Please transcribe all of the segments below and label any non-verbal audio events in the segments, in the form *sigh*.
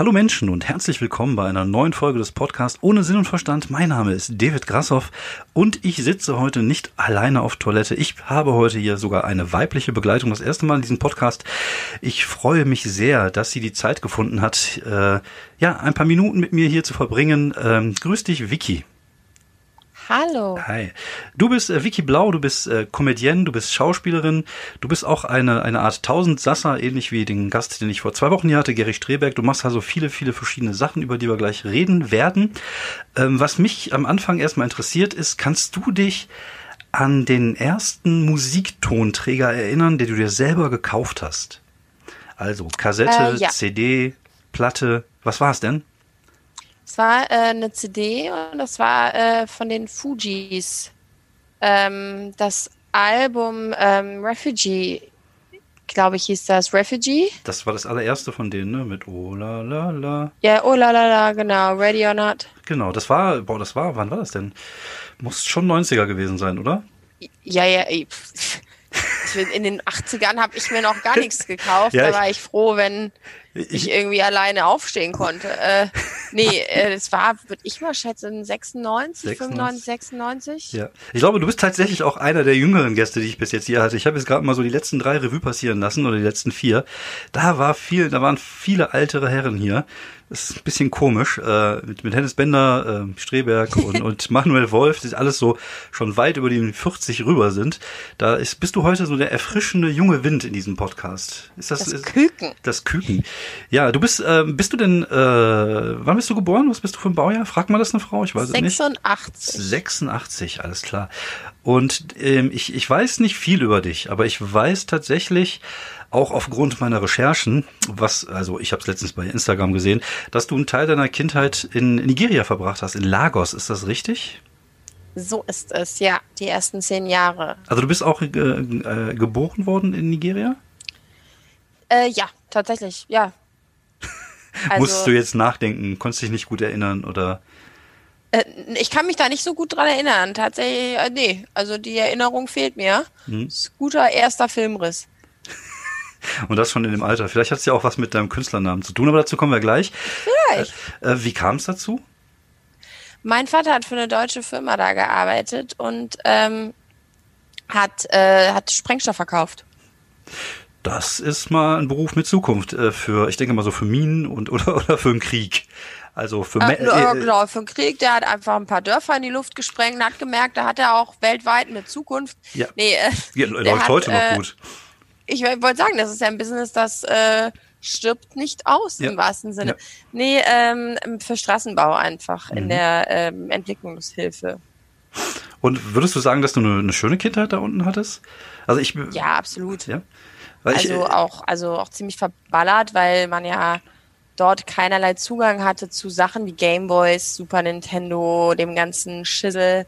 Hallo Menschen und herzlich willkommen bei einer neuen Folge des Podcasts ohne Sinn und Verstand. Mein Name ist David Grassoff und ich sitze heute nicht alleine auf Toilette. Ich habe heute hier sogar eine weibliche Begleitung, das erste Mal in diesem Podcast. Ich freue mich sehr, dass sie die Zeit gefunden hat, äh, ja, ein paar Minuten mit mir hier zu verbringen. Ähm, grüß dich, Vicky. Hallo. Hi. Du bist äh, Vicky Blau, du bist äh, Comedienne, du bist Schauspielerin, du bist auch eine, eine Art Tausendsasser, ähnlich wie den Gast, den ich vor zwei Wochen hier hatte, Gary Streberg. Du machst also viele, viele verschiedene Sachen, über die wir gleich reden werden. Ähm, was mich am Anfang erstmal interessiert ist, kannst du dich an den ersten Musiktonträger erinnern, den du dir selber gekauft hast? Also Kassette, Äh, ja. CD, Platte, was war es denn? Es war äh, eine CD und das war äh, von den Fujis. Ähm, das Album ähm, Refugee, glaube ich, hieß das. Refugee? Das war das allererste von denen, ne? Mit Oh la la la. Ja, oh la la la, genau. Ready or not. Genau, das war, boah, das war, wann war das denn? Muss schon 90er gewesen sein, oder? Ja, ja, ey. *laughs* Ich in den 80ern habe ich mir noch gar *laughs* nichts gekauft. Ja, da ich- war ich froh, wenn ich, Ich, irgendwie alleine aufstehen konnte. Äh, nee, *laughs* äh, es war, würde ich mal schätzen, 96, 95, 96. ja. ich glaube, du bist tatsächlich auch einer der jüngeren Gäste, die ich bis jetzt hier hatte. Ich habe jetzt gerade mal so die letzten drei Revue passieren lassen oder die letzten vier. Da war viel, da waren viele ältere Herren hier. Das ist ein bisschen komisch. Äh, mit, mit Hennes Bender, äh, Streberg und, *laughs* und Manuel Wolf, die alles so schon weit über die 40 rüber sind. Da ist, bist du heute so der erfrischende junge Wind in diesem Podcast. Ist das, Das ist, Küken. Das Küken. Ja, du bist, ähm, bist du denn, äh, wann bist du geboren? Was bist du für ein Baujahr? Fragt mal das eine Frau? Ich weiß es nicht. 86. 86, alles klar. Und ähm, ich, ich weiß nicht viel über dich, aber ich weiß tatsächlich auch aufgrund meiner Recherchen, was, also ich habe es letztens bei Instagram gesehen, dass du einen Teil deiner Kindheit in Nigeria verbracht hast, in Lagos. Ist das richtig? So ist es, ja, die ersten zehn Jahre. Also du bist auch äh, äh, geboren worden in Nigeria? Äh, ja, tatsächlich, ja. *laughs* Also, Musst du jetzt nachdenken? Konntest dich nicht gut erinnern oder? äh, ich kann mich da nicht so gut dran erinnern. Tatsächlich, äh, nee, also die Erinnerung fehlt mir. Ist guter erster Filmriss. *laughs* Und das schon in dem Alter. Vielleicht hat es ja auch was mit deinem Künstlernamen zu tun, aber dazu kommen wir gleich. Vielleicht. Äh, wie kam es dazu? Mein Vater hat für eine deutsche Firma da gearbeitet und ähm, hat, äh, hat Sprengstoff verkauft. Das ist mal ein Beruf mit Zukunft äh, für, ich denke mal so für Minen und *laughs* oder oder für einen Krieg. Also für Äh, ja, äh, genau, für den Krieg, der hat einfach ein paar Dörfer in die Luft gesprengt und hat gemerkt, da hat er auch weltweit eine Zukunft. Ja. Nee, äh, ja, läuft hat, heute noch äh, gut. ich wollte sagen, das ist ja ein Business, das äh, stirbt nicht aus Ja. im wahrsten Sinne. Ja. Nee, ähm, für Straßenbau einfach Mhm. in der ähm, Entwicklungshilfe. Und würdest du sagen, dass du eine, eine schöne Kindheit da unten hattest? Also ich Ja, absolut. ja. Weil ich, Also äh, auch, also auch ziemlich verballert, weil man ja dort keinerlei Zugang hatte zu Sachen wie Gameboys, Super Nintendo, dem ganzen Schissel,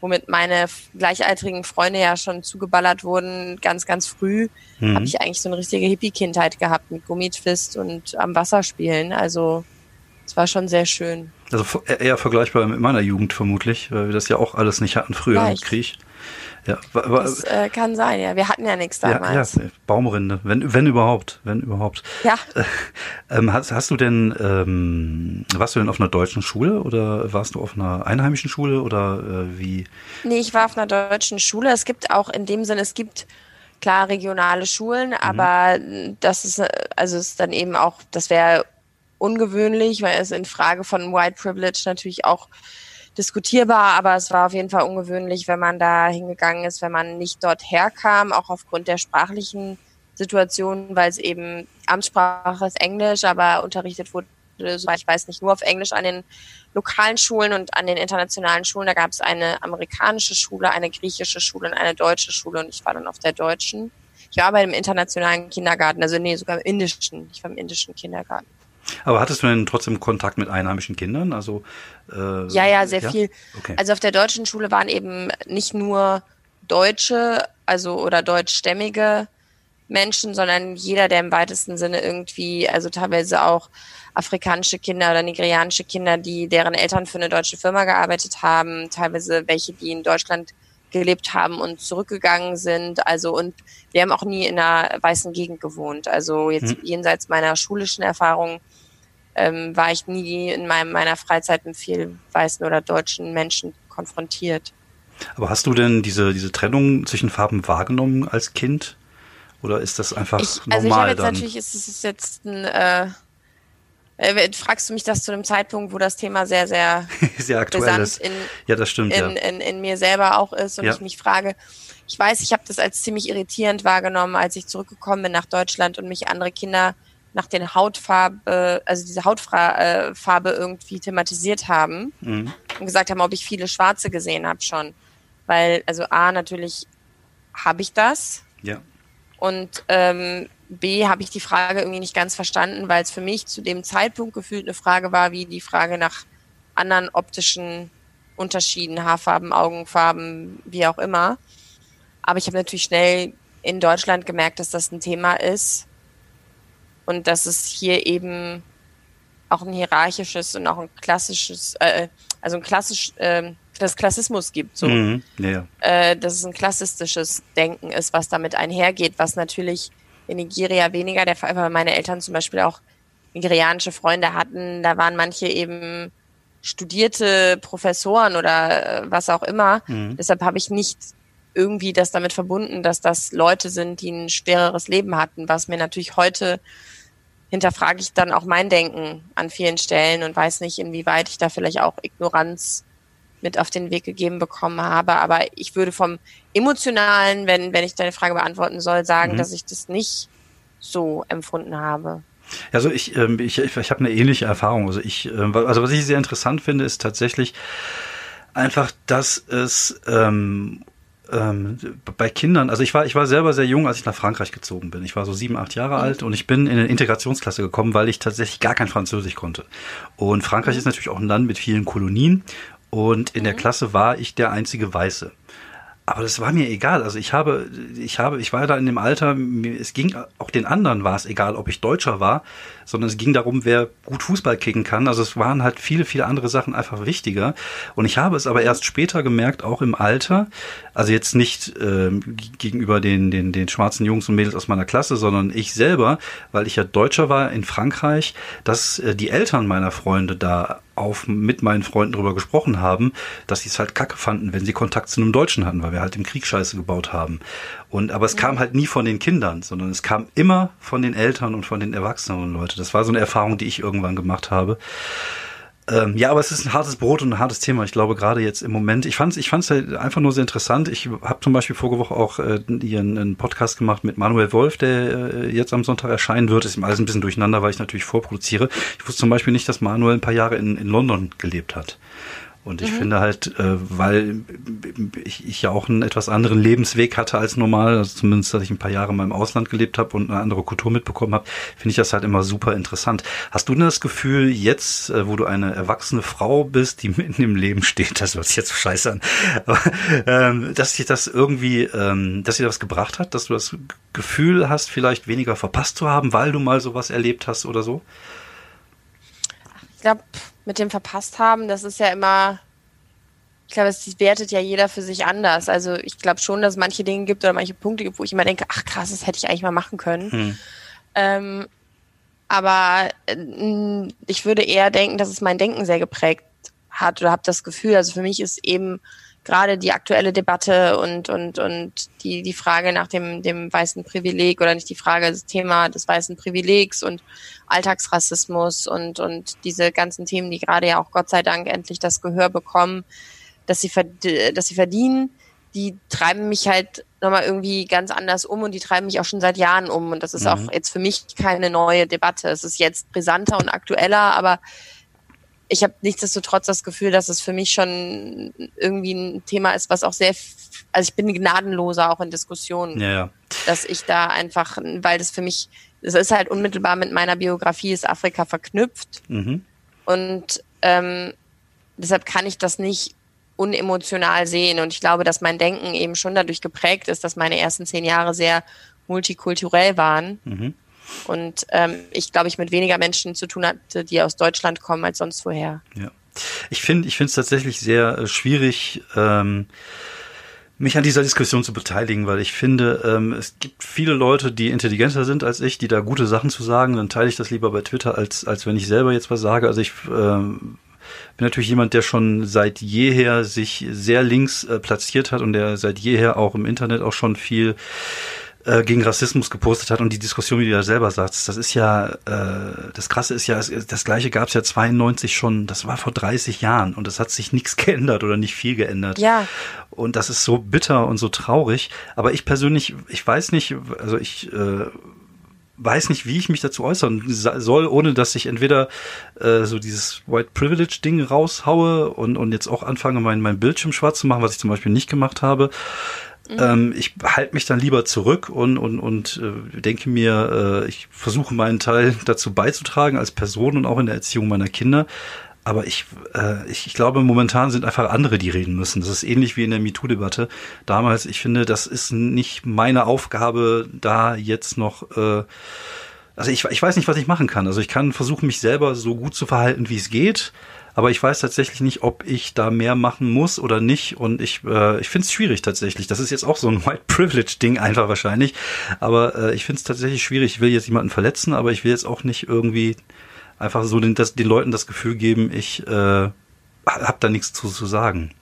womit meine gleichaltrigen Freunde ja schon zugeballert wurden, ganz, ganz früh, Mhm. habe ich eigentlich so eine richtige Hippie-Kindheit gehabt mit Gummitwist und am Wasser spielen. Also es war schon sehr schön. also eher vergleichbar mit meiner Jugend vermutlich, weil wir das ja auch alles nicht hatten früher im Vielleicht. Krieg. Ja, Das äh, kann sein, ja. Wir hatten ja nichts ja, ja, damals. Baumrinde, wenn, wenn überhaupt, wenn überhaupt. Ja, *laughs* Ähm, hast, hast du denn, ähm, warst du denn auf einer deutschen Schule oder warst du auf einer einheimischen Schule oder äh, wie? Nee, ich war auf einer deutschen Schule. Es gibt auch in dem Sinne, es gibt klar regionale Schulen, aber das ist, äh, also ist dann eben auch, das wäre ungewöhnlich, weil es in Frage von White Privilege natürlich auch diskutierbar, aber es war auf jeden Fall ungewöhnlich, wenn man da hingegangen ist, wenn man nicht dort herkam, auch aufgrund der sprachlichen Situation, weil es eben Amtssprache ist Englisch, aber unterrichtet wurde, soweit ich weiß, nicht nur auf Englisch an den lokalen Schulen und an den internationalen Schulen. Da gab es eine amerikanische Schule, eine griechische Schule und eine deutsche Schule und ich war dann auf der deutschen. Ich war bei dem internationalen Kindergarten, also nee, sogar im indischen. Ich war im indischen Kindergarten. Aber hattest du denn trotzdem Kontakt mit einheimischen Kindern? Also äh, Ja, ja, sehr viel. Okay. Also auf der deutschen Schule waren eben nicht nur Deutsche, also oder deutschstämmige Menschen, sondern jeder, der im weitesten Sinne irgendwie, also teilweise auch afrikanische Kinder oder nigerianische Kinder, die deren Eltern für eine deutsche Firma gearbeitet haben, teilweise welche, die in Deutschland gelebt haben und zurückgegangen sind. Also und wir haben auch nie in einer weißen Gegend gewohnt. Also jetzt Mhm. jenseits meiner schulischen Erfahrung ähm, war ich nie in meinem, meiner Freizeit mit vielen weißen oder deutschen Menschen konfrontiert. Aber hast du denn diese, diese Trennung zwischen Farben wahrgenommen als Kind? Oder ist das einfach ich, normal? Also ich habe jetzt dann? natürlich, ist es jetzt ein, äh, äh, fragst du mich das zu einem Zeitpunkt, wo das Thema sehr, sehr, *laughs* sehr aktuell ist. In, ja, das stimmt. In, ja. in, in, mir selber auch ist und ja. ich mich frage, ich weiß, ich habe das als ziemlich irritierend wahrgenommen, als ich zurückgekommen bin nach Deutschland und mich andere Kinder nach den Hautfarbe, also diese Hautfarbe äh, irgendwie thematisiert haben mhm. und gesagt haben, ob ich viele Schwarze gesehen habe schon. Weil, also A, natürlich habe ich das. Ja. Und ähm, B, habe ich die Frage irgendwie nicht ganz verstanden, weil es für mich zu dem Zeitpunkt gefühlt eine Frage war, wie die Frage nach anderen optischen Unterschieden, Haarfarben, Augenfarben, wie auch immer. Aber ich habe natürlich schnell in Deutschland gemerkt, dass das ein Thema ist und dass es hier eben auch ein hierarchisches und auch ein klassisches, äh, also ein klassisch, äh, das Klassismus gibt, so, mhm, ja. äh, dass es ein klassistisches Denken ist, was damit einhergeht, was natürlich in Nigeria weniger der Fall weil meine Eltern zum Beispiel auch nigerianische Freunde hatten. Da waren manche eben studierte Professoren oder äh, was auch immer. Mhm. Deshalb habe ich nicht irgendwie das damit verbunden, dass das Leute sind, die ein schwereres Leben hatten, was mir natürlich heute hinterfrage ich dann auch mein Denken an vielen Stellen und weiß nicht, inwieweit ich da vielleicht auch Ignoranz mit auf den Weg gegeben bekommen habe. Aber ich würde vom Emotionalen, wenn, wenn ich deine Frage beantworten soll, sagen, mhm. dass ich das nicht so empfunden habe. Also ich, ähm, ich, ich, ich habe eine ähnliche Erfahrung. Also ich, ähm, also was ich sehr interessant finde, ist tatsächlich einfach, dass es ähm, ähm, bei Kindern, also ich war, ich war selber sehr jung, als ich nach Frankreich gezogen bin. Ich war so sieben, acht Jahre mhm. alt und ich bin in eine Integrationsklasse gekommen, weil ich tatsächlich gar kein Französisch konnte. Und Frankreich mhm. ist natürlich auch ein Land mit vielen Kolonien und in mhm. der Klasse war ich der einzige Weiße. Aber das war mir egal. Also ich habe, ich habe, ich war da in dem Alter, es ging auch den anderen war es egal, ob ich Deutscher war, sondern es ging darum, wer gut Fußball kicken kann. Also es waren halt viele, viele andere Sachen einfach wichtiger. Und ich habe es aber erst später gemerkt, auch im Alter, also jetzt nicht äh, gegenüber den, den, den schwarzen Jungs und Mädels aus meiner Klasse, sondern ich selber, weil ich ja Deutscher war in Frankreich, dass äh, die Eltern meiner Freunde da auf mit meinen Freunden drüber gesprochen haben, dass sie es halt kacke fanden, wenn sie Kontakt zu einem Deutschen hatten, weil wir halt im Krieg Scheiße gebaut haben. Und aber es kam halt nie von den Kindern, sondern es kam immer von den Eltern und von den erwachsenen Leuten. Das war so eine Erfahrung, die ich irgendwann gemacht habe. Ähm, ja, aber es ist ein hartes Brot und ein hartes Thema. Ich glaube gerade jetzt im Moment. Ich fand es ich fand's halt einfach nur sehr interessant. Ich habe zum Beispiel vorige Woche auch äh, hier einen, einen Podcast gemacht mit Manuel Wolf, der äh, jetzt am Sonntag erscheinen wird. Ist alles ein bisschen durcheinander, weil ich natürlich vorproduziere. Ich wusste zum Beispiel nicht, dass Manuel ein paar Jahre in, in London gelebt hat. Und ich mhm. finde halt, äh, weil ich, ich ja auch einen etwas anderen Lebensweg hatte als normal, also zumindest, dass ich ein paar Jahre mal im Ausland gelebt habe und eine andere Kultur mitbekommen habe, finde ich das halt immer super interessant. Hast du denn das Gefühl, jetzt, äh, wo du eine erwachsene Frau bist, die *laughs* mitten im Leben steht, das hört sich jetzt so scheiße an, aber, ähm, dass sich das irgendwie, ähm, dass dir das gebracht hat, dass du das Gefühl hast, vielleicht weniger verpasst zu haben, weil du mal sowas erlebt hast oder so? Ich glaube, mit dem verpasst haben, das ist ja immer, ich glaube, es wertet ja jeder für sich anders. Also ich glaube schon, dass es manche Dinge gibt oder manche Punkte gibt, wo ich immer denke, ach krass, das hätte ich eigentlich mal machen können. Hm. Ähm, aber äh, ich würde eher denken, dass es mein Denken sehr geprägt hat oder habe das Gefühl. Also für mich ist eben gerade die aktuelle Debatte und, und, und die, die Frage nach dem, dem weißen Privileg oder nicht die Frage, das Thema des weißen Privilegs und Alltagsrassismus und, und diese ganzen Themen, die gerade ja auch Gott sei Dank endlich das Gehör bekommen, dass sie, dass sie verdienen, die treiben mich halt nochmal irgendwie ganz anders um und die treiben mich auch schon seit Jahren um. Und das ist mhm. auch jetzt für mich keine neue Debatte. Es ist jetzt brisanter und aktueller, aber ich habe nichtsdestotrotz das Gefühl, dass es für mich schon irgendwie ein Thema ist, was auch sehr, also ich bin gnadenloser auch in Diskussionen, ja, ja. dass ich da einfach, weil das für mich, es ist halt unmittelbar mit meiner Biografie, ist Afrika verknüpft mhm. und ähm, deshalb kann ich das nicht unemotional sehen und ich glaube, dass mein Denken eben schon dadurch geprägt ist, dass meine ersten zehn Jahre sehr multikulturell waren. Mhm und ähm, ich glaube, ich mit weniger Menschen zu tun hatte, die aus Deutschland kommen, als sonst woher. Ja. Ich finde, ich finde es tatsächlich sehr äh, schwierig, ähm, mich an dieser Diskussion zu beteiligen, weil ich finde, ähm, es gibt viele Leute, die intelligenter sind als ich, die da gute Sachen zu sagen. Dann teile ich das lieber bei Twitter, als, als wenn ich selber jetzt was sage. Also ich ähm, bin natürlich jemand, der schon seit jeher sich sehr links äh, platziert hat und der seit jeher auch im Internet auch schon viel äh, gegen Rassismus gepostet hat und die Diskussion, wie du ja selber sagst, das ist ja, äh, das Krasse ist ja, das Gleiche gab es ja 92 schon, das war vor 30 Jahren und es hat sich nichts *laughs* geändert oder nicht viel geändert. Ja. Und das ist so bitter und so traurig. Aber ich persönlich, ich weiß nicht, also ich äh, weiß nicht, wie ich mich dazu äußern soll, ohne dass ich entweder äh, so dieses White Privilege Ding raushaue und, und jetzt auch anfange, mein, mein Bildschirm schwarz zu machen, was ich zum Beispiel nicht gemacht habe. Mhm. Ähm, ich halte mich dann lieber zurück und, und, und äh, denke mir, äh, ich versuche meinen Teil dazu beizutragen als Person und auch in der Erziehung meiner Kinder. Aber ich, äh, ich, ich glaube, momentan sind einfach andere, die reden müssen. Das ist ähnlich wie in der MeToo-Debatte damals. Ich finde, das ist nicht meine Aufgabe, da jetzt noch äh, also ich, ich weiß nicht, was ich machen kann. Also ich kann versuchen, mich selber so gut zu verhalten, wie es geht. Aber ich weiß tatsächlich nicht, ob ich da mehr machen muss oder nicht. Und ich, äh, ich finde es schwierig tatsächlich. Das ist jetzt auch so ein White Privilege-Ding einfach wahrscheinlich. Aber äh, ich finde es tatsächlich schwierig. Ich will jetzt jemanden verletzen, aber ich will jetzt auch nicht irgendwie einfach so den, das, den Leuten das Gefühl geben, ich äh, habe da nichts zu, zu sagen.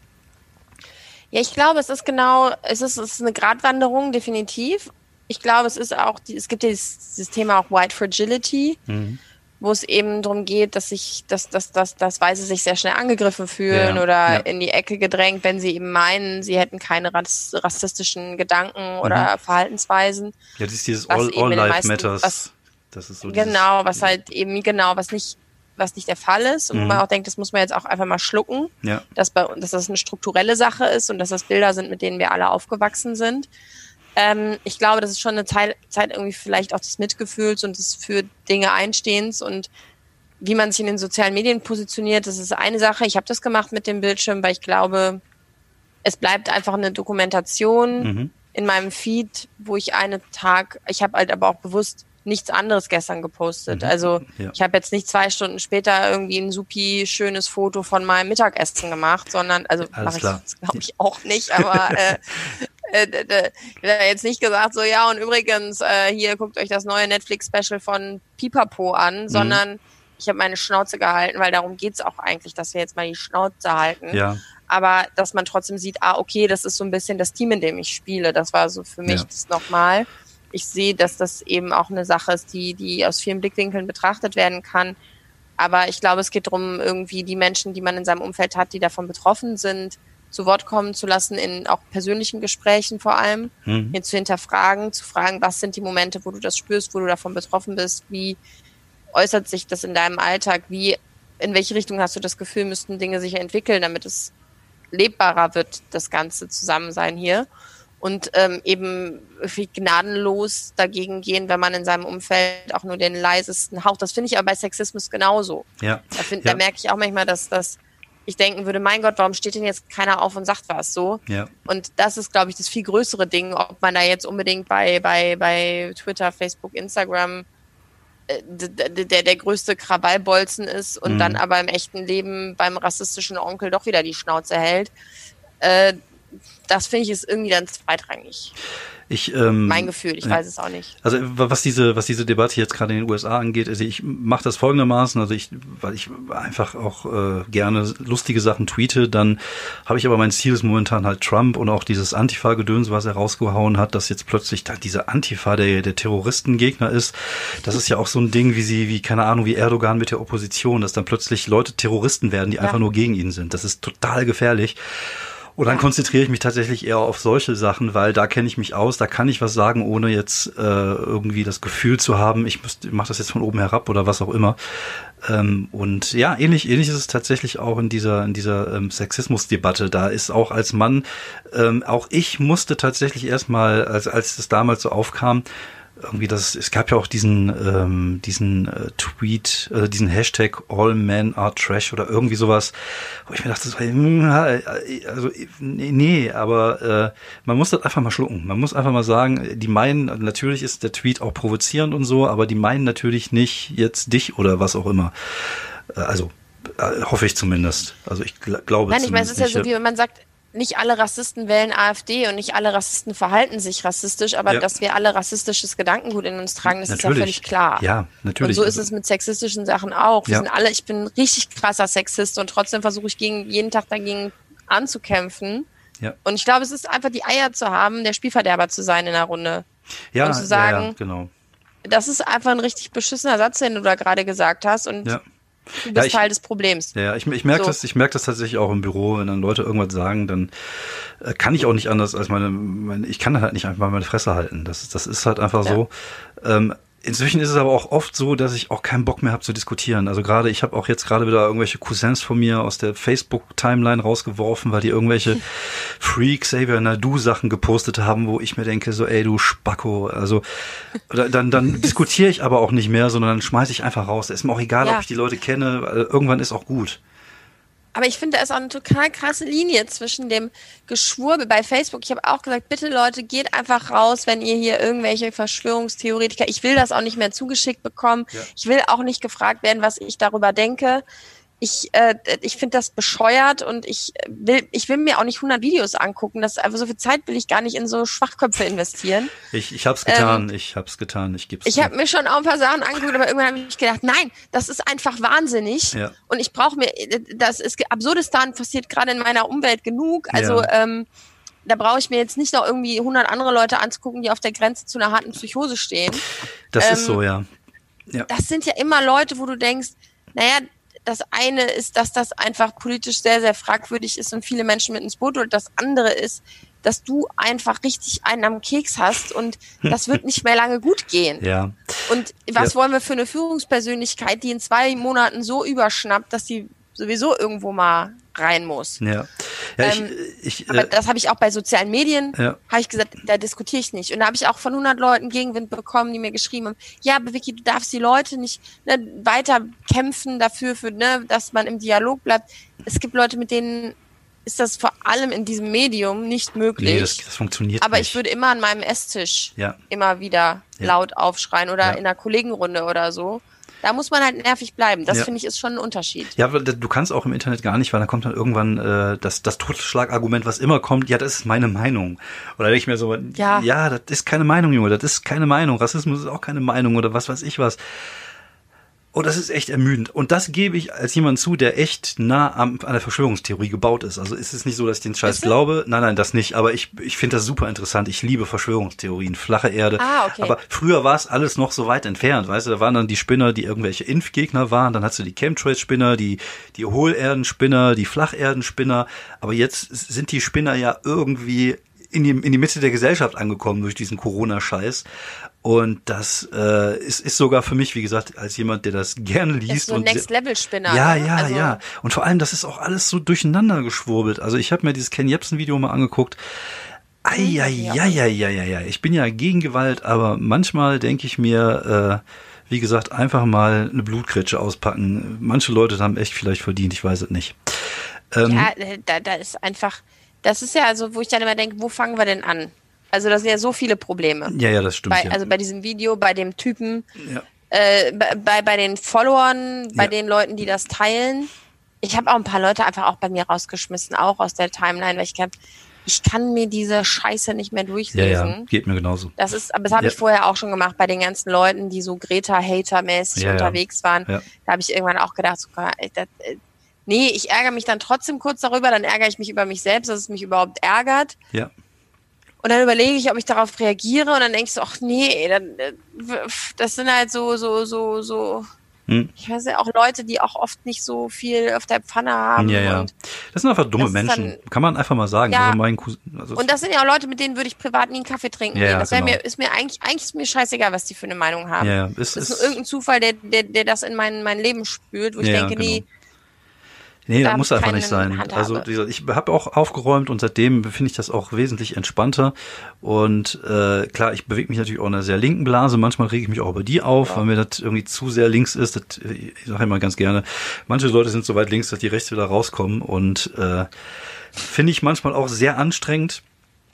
Ja, ich glaube, es ist genau, es ist, es ist eine Gratwanderung, definitiv. Ich glaube, es ist auch, es gibt dieses, dieses Thema auch White Fragility. Mhm wo es eben darum geht, dass sich, dass, dass, dass, dass Weiße sich sehr schnell angegriffen fühlen ja, oder ja. in die Ecke gedrängt, wenn sie eben meinen, sie hätten keine rassistischen Gedanken oder mhm. Verhaltensweisen. Ja, das ist dieses All, all Life meisten, Matters. Was, das ist so genau, was halt eben genau, was nicht was nicht der Fall ist und mhm. man auch denkt, das muss man jetzt auch einfach mal schlucken, ja. dass, bei, dass das eine strukturelle Sache ist und dass das Bilder sind, mit denen wir alle aufgewachsen sind. Ähm, ich glaube, das ist schon eine Zeit, Zeit irgendwie vielleicht auch des Mitgefühls und des für Dinge Einstehens und wie man sich in den sozialen Medien positioniert, das ist eine Sache. Ich habe das gemacht mit dem Bildschirm, weil ich glaube, es bleibt einfach eine Dokumentation mhm. in meinem Feed, wo ich einen Tag, ich habe halt aber auch bewusst nichts anderes gestern gepostet. Mhm. Also ja. ich habe jetzt nicht zwei Stunden später irgendwie ein supi schönes Foto von meinem Mittagessen gemacht, sondern also mache ich glaube ich auch nicht, aber *laughs* äh, äh, jetzt nicht gesagt, so ja, und übrigens, äh, hier guckt euch das neue Netflix-Special von Pipapo an, mhm. sondern ich habe meine Schnauze gehalten, weil darum geht's auch eigentlich, dass wir jetzt mal die Schnauze halten. Ja. Aber dass man trotzdem sieht, ah, okay, das ist so ein bisschen das Team, in dem ich spiele. Das war so für mich ja. das nochmal. Ich sehe, dass das eben auch eine Sache ist, die, die aus vielen Blickwinkeln betrachtet werden kann. Aber ich glaube, es geht darum, irgendwie die Menschen, die man in seinem Umfeld hat, die davon betroffen sind, zu Wort kommen zu lassen, in auch persönlichen Gesprächen vor allem, mhm. hier zu hinterfragen, zu fragen, was sind die Momente, wo du das spürst, wo du davon betroffen bist, wie äußert sich das in deinem Alltag, wie, in welche Richtung hast du das Gefühl, müssten Dinge sich entwickeln, damit es lebbarer wird, das ganze Zusammensein hier. Und ähm, eben gnadenlos dagegen gehen, wenn man in seinem Umfeld auch nur den leisesten Hauch. Das finde ich aber bei Sexismus genauso. Ja. Da, find, ja. da merke ich auch manchmal, dass das ich denken würde, mein Gott, warum steht denn jetzt keiner auf und sagt was so? Ja. Und das ist, glaube ich, das viel größere Ding, ob man da jetzt unbedingt bei, bei, bei Twitter, Facebook, Instagram äh, der, der größte Krawallbolzen ist und mhm. dann aber im echten Leben beim rassistischen Onkel doch wieder die Schnauze hält. Äh, das finde ich ist irgendwie dann zweitrangig. Ich, ähm, mein Gefühl, ich ja. weiß es auch nicht. Also was diese, was diese Debatte jetzt gerade in den USA angeht, also ich mache das folgendermaßen, also ich, weil ich einfach auch äh, gerne lustige Sachen tweete, dann habe ich aber mein Ziel ist momentan halt Trump und auch dieses Antifa-Gedöns, was er rausgehauen hat, dass jetzt plötzlich da diese Antifa der, der Terroristengegner ist. Das ist ja auch so ein Ding, wie sie, wie, keine Ahnung, wie Erdogan mit der Opposition, dass dann plötzlich Leute Terroristen werden, die ja. einfach nur gegen ihn sind. Das ist total gefährlich. Und dann konzentriere ich mich tatsächlich eher auf solche Sachen, weil da kenne ich mich aus, da kann ich was sagen, ohne jetzt äh, irgendwie das Gefühl zu haben, ich, ich mache das jetzt von oben herab oder was auch immer. Ähm, und ja, ähnlich, ähnlich ist es tatsächlich auch in dieser, in dieser ähm, Sexismusdebatte. Da ist auch als Mann, ähm, auch ich musste tatsächlich erstmal, als, als das damals so aufkam, irgendwie das, es gab ja auch diesen, ähm, diesen äh, Tweet, äh, diesen Hashtag All Men Are Trash oder irgendwie sowas, wo ich mir dachte, so, hm, also nee, aber äh, man muss das einfach mal schlucken. Man muss einfach mal sagen, die meinen, natürlich ist der Tweet auch provozierend und so, aber die meinen natürlich nicht jetzt dich oder was auch immer. Äh, also äh, hoffe ich zumindest. Also ich gl glaube Nein, ich meine, es ist ja so, wie wenn man sagt, nicht alle Rassisten wählen AfD und nicht alle Rassisten verhalten sich rassistisch, aber Ja. dass wir alle rassistisches Gedankengut in uns tragen, das ist ja Natürlich. völlig klar. Ja, natürlich. Und so ist Also- es mit sexistischen Sachen auch. Wir Ja. sind alle, ich bin ein richtig krasser Sexist und trotzdem versuche ich gegen, jeden Tag dagegen anzukämpfen. Ja. Und ich glaube, es ist einfach die Eier zu haben, der Spielverderber zu sein in der Runde. ja, und zu ja, sagen, ja, genau. Das ist einfach ein richtig beschissener Satz, den du da gerade gesagt hast und Ja. Du bist Ja, ich- Teil des Problems. Ja, ich, ich merke So. das, ich merke das tatsächlich auch im Büro, wenn dann Leute irgendwas sagen, dann äh, kann ich auch nicht anders als meine, meine ich kann halt nicht einfach meine Fresse halten. Das, das ist halt einfach Ja. so. Ähm, inzwischen ist es aber auch oft so, dass ich auch keinen Bock mehr habe zu diskutieren. Also gerade, ich habe auch jetzt gerade wieder irgendwelche Cousins von mir aus der Facebook-Timeline rausgeworfen, weil die irgendwelche *laughs* Freak Xavier Nadu Sachen gepostet haben, wo ich mir denke, so, ey, du Spacko. Also dann, dann *laughs* diskutiere ich aber auch nicht mehr, sondern dann schmeiße ich einfach raus. Ist mir auch egal, Ja. ob ich die Leute kenne, irgendwann ist auch gut. Aber ich finde, da ist auch eine total krasse Linie zwischen dem Geschwurbel bei Facebook. Ich habe auch gesagt, bitte Leute, geht einfach raus, wenn ihr hier irgendwelche Verschwörungstheoretiker, ich will das auch nicht mehr zugeschickt bekommen. Ja. Ich will auch nicht gefragt werden, was ich darüber denke. Ich, äh, ich finde das bescheuert und ich will, ich will mir auch nicht 100 Videos angucken. Das einfach so viel Zeit will ich gar nicht in so Schwachköpfe investieren. Ich, ich hab's getan, ich hab's getan, ich geb's. Ähm, Ich habe mir schon auch ein paar Sachen angeguckt, aber irgendwann habe ich gedacht, nein, das ist einfach wahnsinnig. Ja. Und ich brauche mir, das ist Absurdistan passiert gerade in meiner Umwelt genug. Also Ja. ähm, da brauche ich mir jetzt nicht noch irgendwie 100 andere Leute anzugucken, die auf der Grenze zu einer harten Psychose stehen. das ist ähm, so, ja. Ja. Das sind ja immer Leute, wo du denkst, naja, das eine ist, dass das einfach politisch sehr, sehr fragwürdig ist und viele Menschen mit ins Boot holt. Das andere ist, dass du einfach richtig einen am Keks hast und *laughs* das wird nicht mehr lange gut gehen. Ja. Und was Ja. wollen wir für eine Führungspersönlichkeit, die in zwei Monaten so überschnappt, dass die sowieso irgendwo mal rein muss? Ja. Ja, Ähm, ich, ich, Aber äh, das habe ich auch bei sozialen Medien, Ja. habe ich gesagt, da diskutiere ich nicht. Und da habe ich auch von 100 Leuten Gegenwind bekommen, die mir geschrieben haben, ja, aber Vicky, du darfst die Leute nicht ne, weiter kämpfen dafür, für, ne, dass man im Dialog bleibt. Es gibt Leute, mit denen ist das vor allem in diesem Medium nicht möglich. nee, das, das funktioniert aber nicht. ich würde immer an meinem Esstisch Ja. immer wieder Ja. laut aufschreien oder Ja. in einer Kollegenrunde oder so. Da muss man halt nervig bleiben. Das Ja. finde ich ist schon ein Unterschied. Ja, aber du kannst auch im Internet gar nicht, weil dann kommt dann irgendwann äh, das, das Totschlagargument, was immer kommt, ja, das ist meine Meinung. Oder denke ich mir so, Ja. ja, das ist keine Meinung, Junge, das ist keine Meinung. Rassismus ist auch keine Meinung oder was weiß ich was. Oh, das ist echt ermüdend. Und das gebe ich als jemand zu, der echt nah an der Verschwörungstheorie gebaut ist. Also ist es nicht so, dass ich den Scheiß glaube. Nein, nein, das nicht. Aber ich, ich finde das super interessant. Ich liebe Verschwörungstheorien, flache Erde. Ah, okay. Aber früher war es alles noch so weit entfernt. Weißt du, da waren dann die Spinner, die irgendwelche Impfgegner waren. Dann hast du die Chemtrails-Spinner, die, die Hohlerdenspinner, die Flacherdenspinner. Aber jetzt sind die Spinner ja irgendwie in die, in die Mitte der Gesellschaft angekommen durch diesen Corona-Scheiß. Und das äh, ist, ist sogar für mich, wie gesagt, als jemand, der das gerne Das ist liest so ein und Next-Level-Spinner. ja, ne? ja, also, ja. Und vor allem, das ist auch alles so durcheinander geschwurbelt. Also ich habe mir dieses Ken Jebsen-Video mal angeguckt. Eieieiei. Ich bin ja gegen Gewalt, aber manchmal denke ich mir, äh, wie gesagt, einfach mal eine Blutkretsche auspacken. Manche Leute haben echt vielleicht verdient, ich weiß es nicht. Ähm, Ja, äh, da, da ist einfach, das ist ja also, wo ich dann immer denke, wo fangen wir denn an? Also da sind ja so viele Probleme. ja, ja, das stimmt. Bei, ja. also bei diesem Video, bei dem Typen, ja. äh, bei- bei, den Followern, bei Ja. den Leuten, die das teilen. Ich habe auch ein paar Leute einfach auch bei mir rausgeschmissen, auch aus der Timeline, weil ich glaube, ich kann mir diese Scheiße nicht mehr ja, durchlesen. ja, geht mir genauso. Das ist, aber das habe Ja. ich vorher auch schon gemacht bei den ganzen Leuten, die so Greta-Hater-mäßig Ja, ja. unterwegs waren. Ja. Da habe ich irgendwann auch gedacht, so, das, äh, nee, ich ärgere mich dann trotzdem kurz darüber, dann ärgere ich mich über mich selbst, dass es mich überhaupt ärgert. Ja. Und dann überlege ich, ob ich darauf reagiere und dann denke ich so, ach nee, dann, äh, das sind halt so, so, so, so, Hm. ich weiß ja auch Leute, die auch oft nicht so viel auf der Pfanne haben. Ja, ja. Das sind einfach dumme Menschen. dann- Kann man einfach mal sagen. Ja. Also mein Cousin, also und das sind ja auch Leute, mit denen würde ich privat nie einen Kaffee trinken Ja, gehen. Das genau. mir, ist mir eigentlich, eigentlich ist mir scheißegal, was die für eine Meinung haben. ja, ja, ist, Das ist ist, irgendein Zufall, der, der, der das in mein, mein Leben spült, wo ich Ja, denke, genau. nee, Nee, da muss einfach nicht sein. Handhabe. Also wie gesagt, ich habe auch aufgeräumt und seitdem finde ich das auch wesentlich entspannter. Und äh, klar, ich bewege mich natürlich auch in einer sehr linken Blase. Manchmal rege ich mich auch über die auf, weil mir das irgendwie zu sehr links ist. Das, ich sage immer ganz gerne, manche Leute sind so weit links, dass die rechts wieder rauskommen. Und äh, finde ich manchmal auch sehr anstrengend.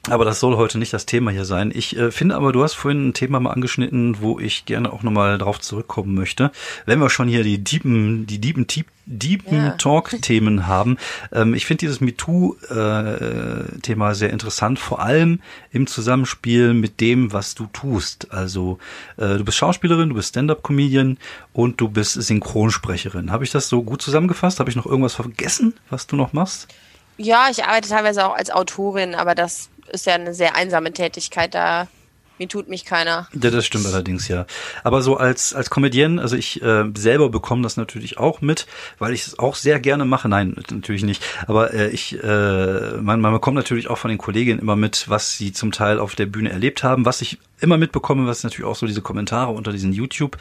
Aber das soll heute nicht das Thema hier sein. Ich äh, finde aber, du hast vorhin ein Thema mal angeschnitten, wo ich gerne auch nochmal drauf zurückkommen möchte. Wenn wir schon hier die Diepen, die Diepen, Diepen ja. Talk-Themen *laughs* haben. Ähm, ich finde dieses MeToo-Thema äh, sehr interessant, vor allem im Zusammenspiel mit dem, was du tust. Also äh, du bist Schauspielerin, du bist Stand-up-Comedian und du bist Synchronsprecherin. Habe ich das so gut zusammengefasst? Habe ich noch irgendwas vergessen, was du noch machst? Ja, ich arbeite teilweise auch als Autorin, aber das ist ja eine sehr einsame Tätigkeit, da mir tut mich keiner. Ja, das stimmt allerdings, ja. Aber so als, als Comedienne, also ich äh, selber bekomme das natürlich auch mit, weil ich es auch sehr gerne mache. Nein, natürlich nicht. Aber äh, ich, äh, man, man bekommt natürlich auch von den Kolleginnen immer mit, was sie zum Teil auf der Bühne erlebt haben. Was ich immer mitbekomme, was natürlich auch so diese Kommentare unter diesen YouTube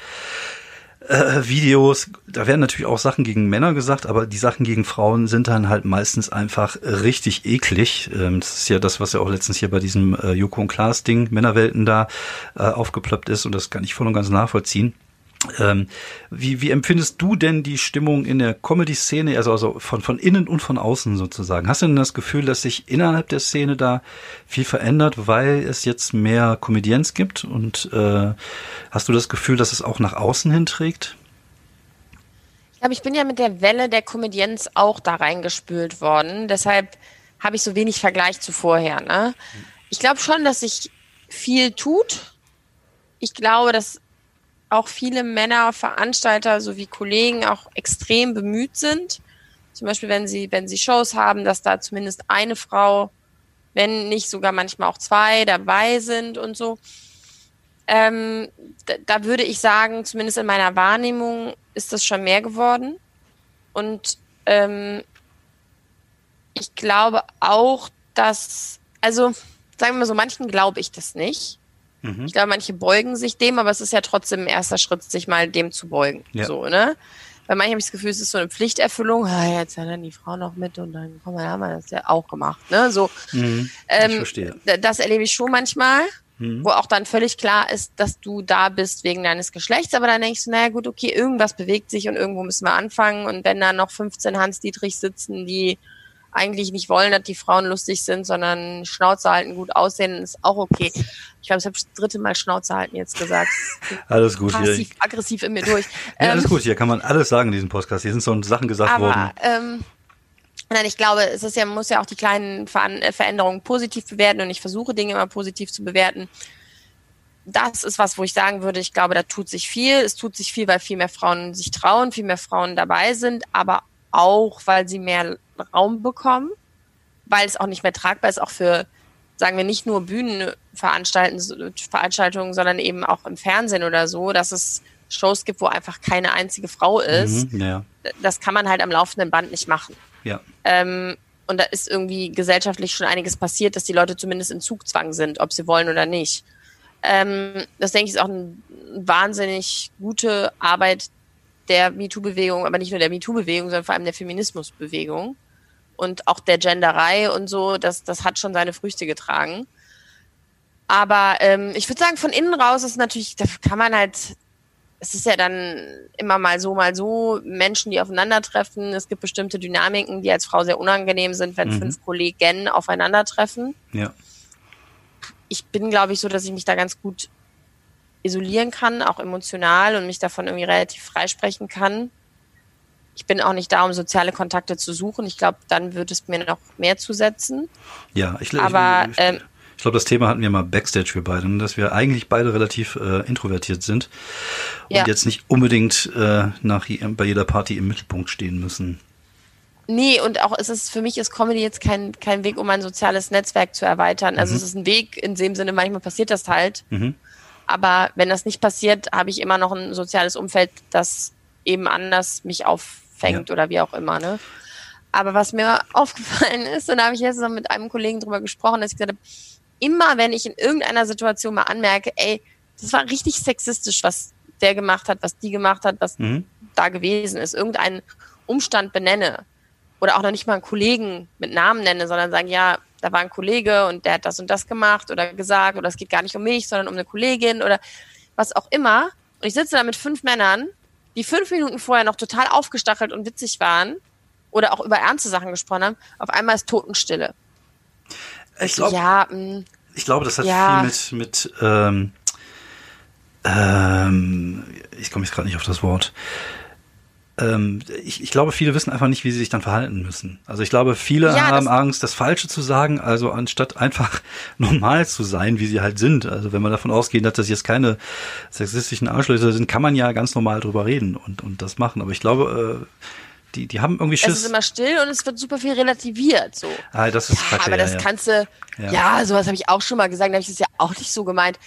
äh, Videos, da werden natürlich auch Sachen gegen Männer gesagt, aber die Sachen gegen Frauen sind dann halt meistens einfach richtig eklig. Ähm, das ist ja das, was ja auch letztens hier bei diesem äh, Joko und Klaas Ding Männerwelten da äh, aufgeploppt ist und das kann ich voll und ganz nachvollziehen. Ähm, wie, wie empfindest du denn die Stimmung in der Comedy-Szene, also, also von, von innen und von außen sozusagen? Hast du denn das Gefühl, dass sich innerhalb der Szene da viel verändert, weil es jetzt mehr Comedians gibt? Und äh, hast du das Gefühl, dass es auch nach außen hin trägt? Ich glaube, ich bin ja mit der Welle der Comedians auch da reingespült worden. Deshalb habe ich so wenig Vergleich zu vorher. Ne? Ich glaube schon, dass sich viel tut. Ich glaube, dass auch viele Männer, Veranstalter sowie Kollegen auch extrem bemüht sind. Zum Beispiel, wenn sie, wenn sie Shows haben, dass da zumindest eine Frau, wenn nicht sogar manchmal auch zwei dabei sind und so. Ähm, da, da würde ich sagen, zumindest in meiner Wahrnehmung ist das schon mehr geworden. Und ähm, ich glaube auch, dass, also sagen wir mal so, manchen glaube ich das nicht. Mhm. Ich glaube, manche beugen sich dem, aber es ist ja trotzdem ein erster Schritt, sich mal dem zu beugen. Ja. So, ne? Bei manchen habe ich das Gefühl, es ist so eine Pflichterfüllung. Ah, jetzt ja dann die Frau noch mit und dann komm, dann haben wir das ja auch gemacht. Ne? So, mhm. ähm, ich verstehe. Das erlebe ich schon manchmal, mhm. wo auch dann völlig klar ist, dass du da bist wegen deines Geschlechts. Aber dann denkst du, naja gut, okay, irgendwas bewegt sich und irgendwo müssen wir anfangen. Und wenn da noch 15 Hans-Dietrich sitzen, die eigentlich nicht wollen, dass die Frauen lustig sind, sondern Schnauze halten, gut aussehen, ist auch okay. Ich glaube, ich habe das dritte Mal Schnauze halten jetzt gesagt. Alles gut Passiv, hier. aggressiv in mir durch. Ja, alles ähm, gut, hier kann man alles sagen in diesem Podcast. Hier sind so Sachen gesagt aber, worden. Ähm, Nein, ich glaube, es ist ja, man muss ja auch die kleinen äh, Veränderungen positiv bewerten und ich versuche Dinge immer positiv zu bewerten. Das ist was, wo ich sagen würde, ich glaube, da tut sich viel. Es tut sich viel, weil viel mehr Frauen sich trauen, viel mehr Frauen dabei sind, aber auch, weil sie mehr Raum bekommen, weil es auch nicht mehr tragbar ist, auch für, sagen wir, nicht nur Bühnenveranstaltungen, sondern eben auch im Fernsehen oder so, dass es Shows gibt, wo einfach keine einzige Frau ist. Mhm, ja. Das kann man halt am laufenden Band nicht machen. Ja. Ähm, und da ist irgendwie gesellschaftlich schon einiges passiert, dass die Leute zumindest in Zugzwang sind, ob sie wollen oder nicht. Ähm, das denke ich ist auch eine wahnsinnig gute Arbeit der MeToo-Bewegung, aber nicht nur der MeToo-Bewegung, sondern vor allem der Feminismus-Bewegung und auch der Genderei und so, das, das hat schon seine Früchte getragen. Aber ähm, ich würde sagen, von innen raus ist natürlich, da kann man halt, es ist ja dann immer mal so, mal so, Menschen, die aufeinandertreffen. Es gibt bestimmte Dynamiken, die als Frau sehr unangenehm sind, wenn mhm. fünf Kollegen aufeinandertreffen. Ja. Ich bin, glaube ich, so, dass ich mich da ganz gut isolieren kann, auch emotional und mich davon irgendwie relativ freisprechen kann. Ich bin auch nicht da, um soziale Kontakte zu suchen. Ich glaube, dann würde es mir noch mehr zusetzen. Ja, ich, Aber, ich, ich, ähm, ich glaube, das Thema hatten wir mal Backstage für beide, dass wir eigentlich beide relativ äh, introvertiert sind und ja. jetzt nicht unbedingt äh, nach, bei jeder Party im Mittelpunkt stehen müssen. Nee, und auch ist es für mich ist Comedy jetzt kein, kein Weg, um ein soziales Netzwerk zu erweitern. Also mhm. es ist ein Weg, in dem Sinne, manchmal passiert das halt. Mhm. Aber wenn das nicht passiert, habe ich immer noch ein soziales Umfeld, das eben anders mich auffängt ja. oder wie auch immer. Ne? Aber was mir *laughs* aufgefallen ist, und da habe ich jetzt noch mit einem Kollegen drüber gesprochen, dass ich gesagt habe, immer wenn ich in irgendeiner Situation mal anmerke, ey, das war richtig sexistisch, was der gemacht hat, was die gemacht hat, was mhm. da gewesen ist, irgendeinen Umstand benenne oder auch noch nicht mal einen Kollegen mit Namen nenne, sondern sagen, ja, da war ein Kollege und der hat das und das gemacht oder gesagt oder es geht gar nicht um mich, sondern um eine Kollegin oder was auch immer. Und ich sitze da mit fünf Männern, die fünf Minuten vorher noch total aufgestachelt und witzig waren oder auch über ernste Sachen gesprochen haben. Auf einmal ist Totenstille. Ich glaube, ja, mm, ich glaube, das hat Ja. viel mit, mit ähm, ähm, ich komme jetzt gerade nicht auf das Wort. Ähm, ich, ich glaube, viele wissen einfach nicht, wie sie sich dann verhalten müssen. Also ich glaube, viele Ja, haben Angst, das Falsche zu sagen, also anstatt einfach *laughs* normal zu sein, wie sie halt sind. Also wenn man davon ausgeht, dass das jetzt keine sexistischen Arschlöcher sind, kann man ja ganz normal drüber reden und, und das machen. Aber ich glaube, äh, die, die haben irgendwie es Schiss. ist immer still und es wird super viel relativiert. So. ah, das ist Ja, kacke, aber das ja, ja. kannst du, Ja. ja, sowas habe ich auch schon mal gesagt, da habe ich das ja auch nicht so gemeint.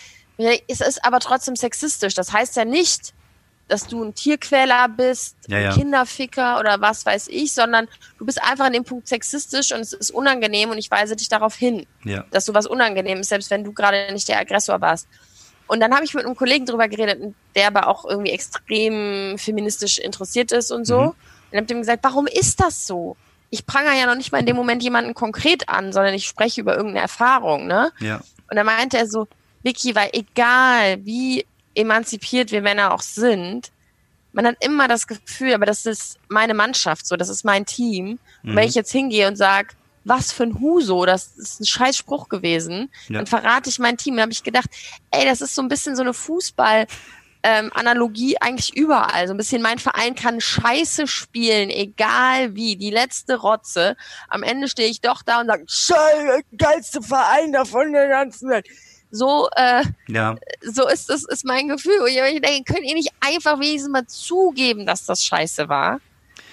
Es ist aber trotzdem sexistisch. Das heißt ja nicht, dass du ein Tierquäler bist, Ja, ja. ein Kinderficker oder was weiß ich, sondern du bist einfach an dem Punkt sexistisch und es ist unangenehm und ich weise dich darauf hin, ja. dass du was unangenehm ist, selbst wenn du gerade nicht der Aggressor warst. Und dann habe ich mit einem Kollegen drüber geredet, der aber auch irgendwie extrem feministisch interessiert ist und so. Mhm. Und hab dem gesagt, warum ist das so? Ich prangere ja noch nicht mal in dem Moment jemanden konkret an, sondern ich spreche über irgendeine Erfahrung, ne? ja. Und dann meinte er so, Vicky, weil egal wie emanzipiert wir Männer auch sind, man hat immer das Gefühl, aber das ist meine Mannschaft so, das ist mein Team. Und Mhm. wenn ich jetzt hingehe und sage, was für ein Huso, das ist ein scheiß Spruch gewesen, Ja. dann verrate ich mein Team. Dann habe ich gedacht, ey, das ist so ein bisschen so eine Fußball- ähm, Analogie eigentlich überall. So ein bisschen mein Verein kann scheiße spielen, egal wie. Die letzte Rotze. Am Ende stehe ich doch da und sage, scheiße, geilste Verein davon der ganzen Welt. So, äh, Ja. so ist das ist mein Gefühl. Und ich denke, könnt ihr nicht einfach wenigstens mal zugeben, dass das scheiße war?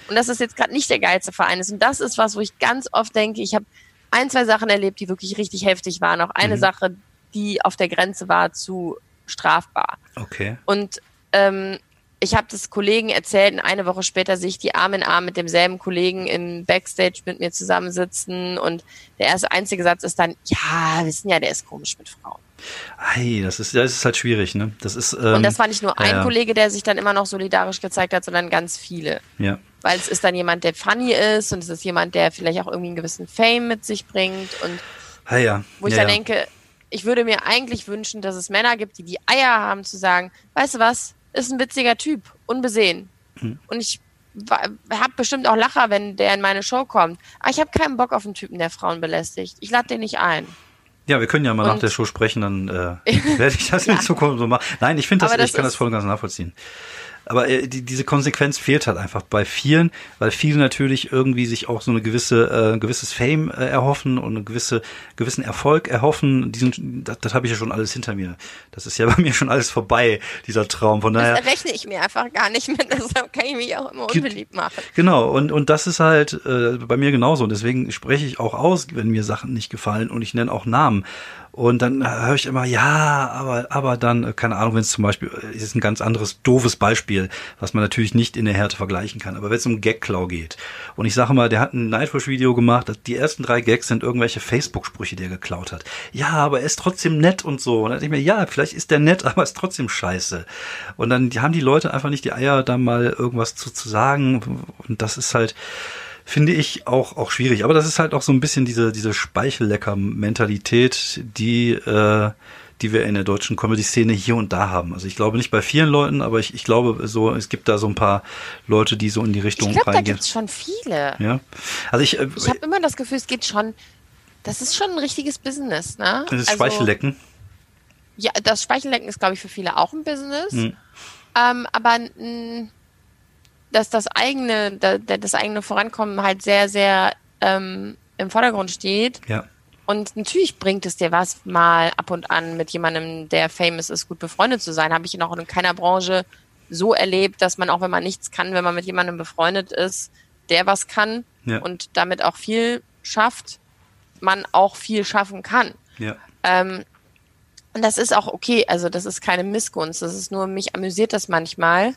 Und dass das jetzt gerade nicht der geilste Verein ist. Und das ist was, wo ich ganz oft denke, ich habe ein, zwei Sachen erlebt, die wirklich richtig heftig waren. Auch eine Mhm. Sache, die auf der Grenze war zu strafbar. Okay. Und ähm, ich habe das Kollegen erzählt und eine Woche später sehe ich die Arm in Arm mit demselben Kollegen im Backstage mit mir zusammensitzen und der erste einzige Satz ist dann, ja, wissen ja, der ist komisch mit Frauen. Ei, das ist, das ist halt schwierig, ne? Das ist, ähm, und das war nicht nur ein ja. Kollege, der sich dann immer noch solidarisch gezeigt hat, sondern ganz viele. ja. Weil es ist dann jemand, der funny ist und es ist jemand, der vielleicht auch irgendwie einen gewissen Fame mit sich bringt und Ah, ja. wo ich ja, dann ja. denke, ich würde mir eigentlich wünschen, dass es Männer gibt, die die Eier haben zu sagen, weißt du was, ist ein witziger Typ, unbesehen. Hm. Und ich habe bestimmt auch Lacher, wenn der in meine Show kommt. Aber ich habe keinen Bock auf einen Typen, der Frauen belästigt. Ich lade den nicht ein. Ja, wir können ja mal nach Und- der Show sprechen, dann äh, *laughs* werde ich das in Zukunft so machen. Nein, ich finde das, ich kann das voll und ganz nachvollziehen. Aber äh, die, diese Konsequenz fehlt halt einfach bei vielen, weil viele natürlich irgendwie sich auch so eine gewisse, äh, gewisses Fame äh, erhoffen und einen gewisse, gewissen Erfolg erhoffen. Diesen, das, das habe ich ja schon alles hinter mir. Das ist ja *laughs* bei mir schon alles vorbei, dieser Traum. Von daher. Das rechne ich mir einfach gar nicht mit. *laughs* Deshalb kann ich mich auch immer unbeliebt machen. Genau, und, und das ist halt äh, bei mir genauso. Und deswegen spreche ich auch aus, wenn mir Sachen nicht gefallen und ich nenne auch Namen. Und dann höre ich immer, ja, aber, aber dann, äh, keine Ahnung, wenn es zum Beispiel, äh, ist ein ganz anderes doofes Beispiel, was man natürlich nicht in der Härte vergleichen kann. Aber wenn es um Gagklau geht und ich sage mal, der hat ein Nightwish-Video gemacht, die ersten drei Gags sind irgendwelche Facebook-Sprüche, die er geklaut hat. Ja, aber er ist trotzdem nett und so. Und dann dachte ich mir, ja, vielleicht ist der nett, *laughs* aber ist trotzdem scheiße. Und dann haben die Leute einfach nicht die Eier, da mal irgendwas zu, zu sagen. Und das ist halt, finde ich auch auch schwierig. Aber das ist halt auch so ein bisschen diese diese Speichellecker-Mentalität, die äh, die wir in der deutschen Comedy-Szene hier und da haben. Also ich glaube nicht bei vielen Leuten, aber ich, ich glaube so, es gibt da so ein paar Leute, die so in die Richtung Ich glaube, da reingehen. gibt es schon viele. Ja, also ich, äh, Ich habe immer das Gefühl, es geht schon. Das ist schon ein richtiges Business, ne? das Also, Speichellecken. Ja, das Speichellecken ist, glaube ich, für viele auch ein Business. Hm. Ähm, aber mh, dass das eigene, da, da- das eigene Vorankommen halt sehr, sehr ähm, im Vordergrund steht. Ja, Und natürlich bringt es dir was, mal ab und an mit jemandem, der famous ist, gut befreundet zu sein. Habe ich noch in keiner Branche so erlebt, dass man auch, wenn man nichts kann, wenn man mit jemandem befreundet ist, der was kann Ja. und damit auch viel schafft, man auch viel schaffen kann. ja. Ähm, und das ist auch okay, also das ist keine Missgunst. Das ist nur, mich amüsiert das manchmal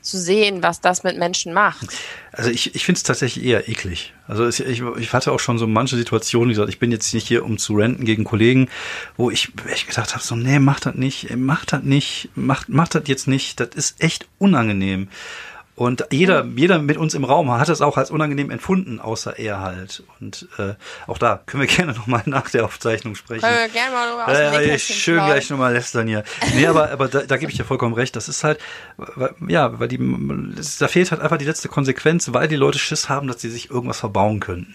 zu sehen, was das mit Menschen macht. Also ich, ich finde es tatsächlich eher eklig. Also es, ich, ich hatte auch schon so manche Situationen, wie gesagt, ich bin jetzt nicht hier, um zu renten gegen Kollegen, wo ich echt gedacht habe, so, nee, mach das nicht, mach das nicht, mach, mach das jetzt nicht, das ist echt unangenehm. Und jeder, jeder mit uns im Raum hat es auch als unangenehm empfunden, außer er halt. Und äh, auch da können wir *laughs* gerne nochmal nach der Aufzeichnung sprechen. Können wir gerne mal aus dem Nähkästchen schön plaudern. gleich nochmal lästern hier. Nee, aber, aber da, da gebe ich dir vollkommen recht. Das ist halt, weil- ja, weil die, da fehlt halt einfach die letzte Konsequenz, weil die Leute Schiss haben, dass sie sich irgendwas verbauen könnten.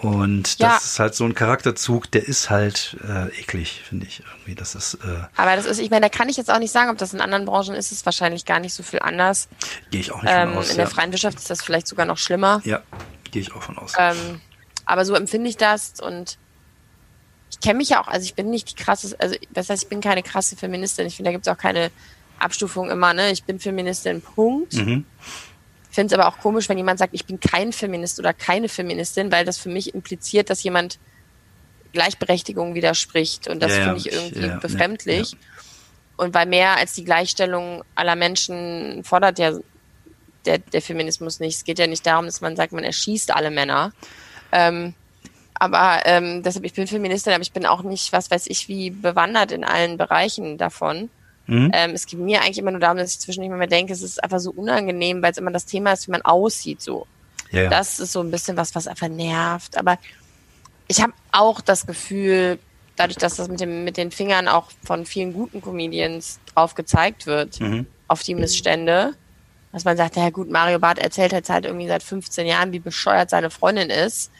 Und das Ja. ist halt so ein Charakterzug, der ist halt äh, eklig, finde ich irgendwie. Das ist, äh, Aber das ist, ich meine, da kann ich jetzt auch nicht sagen, ob das in anderen Branchen ist, ist wahrscheinlich gar nicht so viel anders. gehe ich auch nicht Ähm, von aus. in der ja. freien Wirtschaft ist das vielleicht sogar noch schlimmer. ja, gehe ich auch von aus. Ähm, aber so empfinde ich das und ich kenne mich ja auch, also ich bin nicht die krasse, also das heißt, ich bin keine krasse Feministin. Ich finde, da gibt es auch keine Abstufung immer, ne? Ich bin Feministin, Punkt. Mhm. Finde es aber auch komisch, wenn jemand sagt, ich bin kein Feminist oder keine Feministin, weil das für mich impliziert, dass jemand Gleichberechtigung widerspricht. Und das Ja, ja, finde ich irgendwie ja, ja, befremdlich. Und weil mehr als die Gleichstellung aller Menschen fordert ja der, der Feminismus nicht. Es geht ja nicht darum, dass man sagt, man erschießt alle Männer. Ähm, aber ähm, deshalb, ich bin Feministin, aber ich bin auch nicht, was weiß ich, wie bewandert in allen Bereichen davon. Mhm. Ähm, es geht mir eigentlich immer nur darum, dass ich zwischendurch immer denke, es ist einfach so unangenehm, weil es immer das Thema ist, wie man aussieht. So, ja, ja. das ist so ein bisschen was, was einfach nervt. Aber ich habe auch das Gefühl, dadurch, dass das mit dem mit den Fingern auch von vielen guten Comedians drauf gezeigt wird, Mhm. auf die Missstände, dass man sagt, ja gut, Mario Barth erzählt jetzt halt irgendwie seit 15 Jahren, wie bescheuert seine Freundin ist.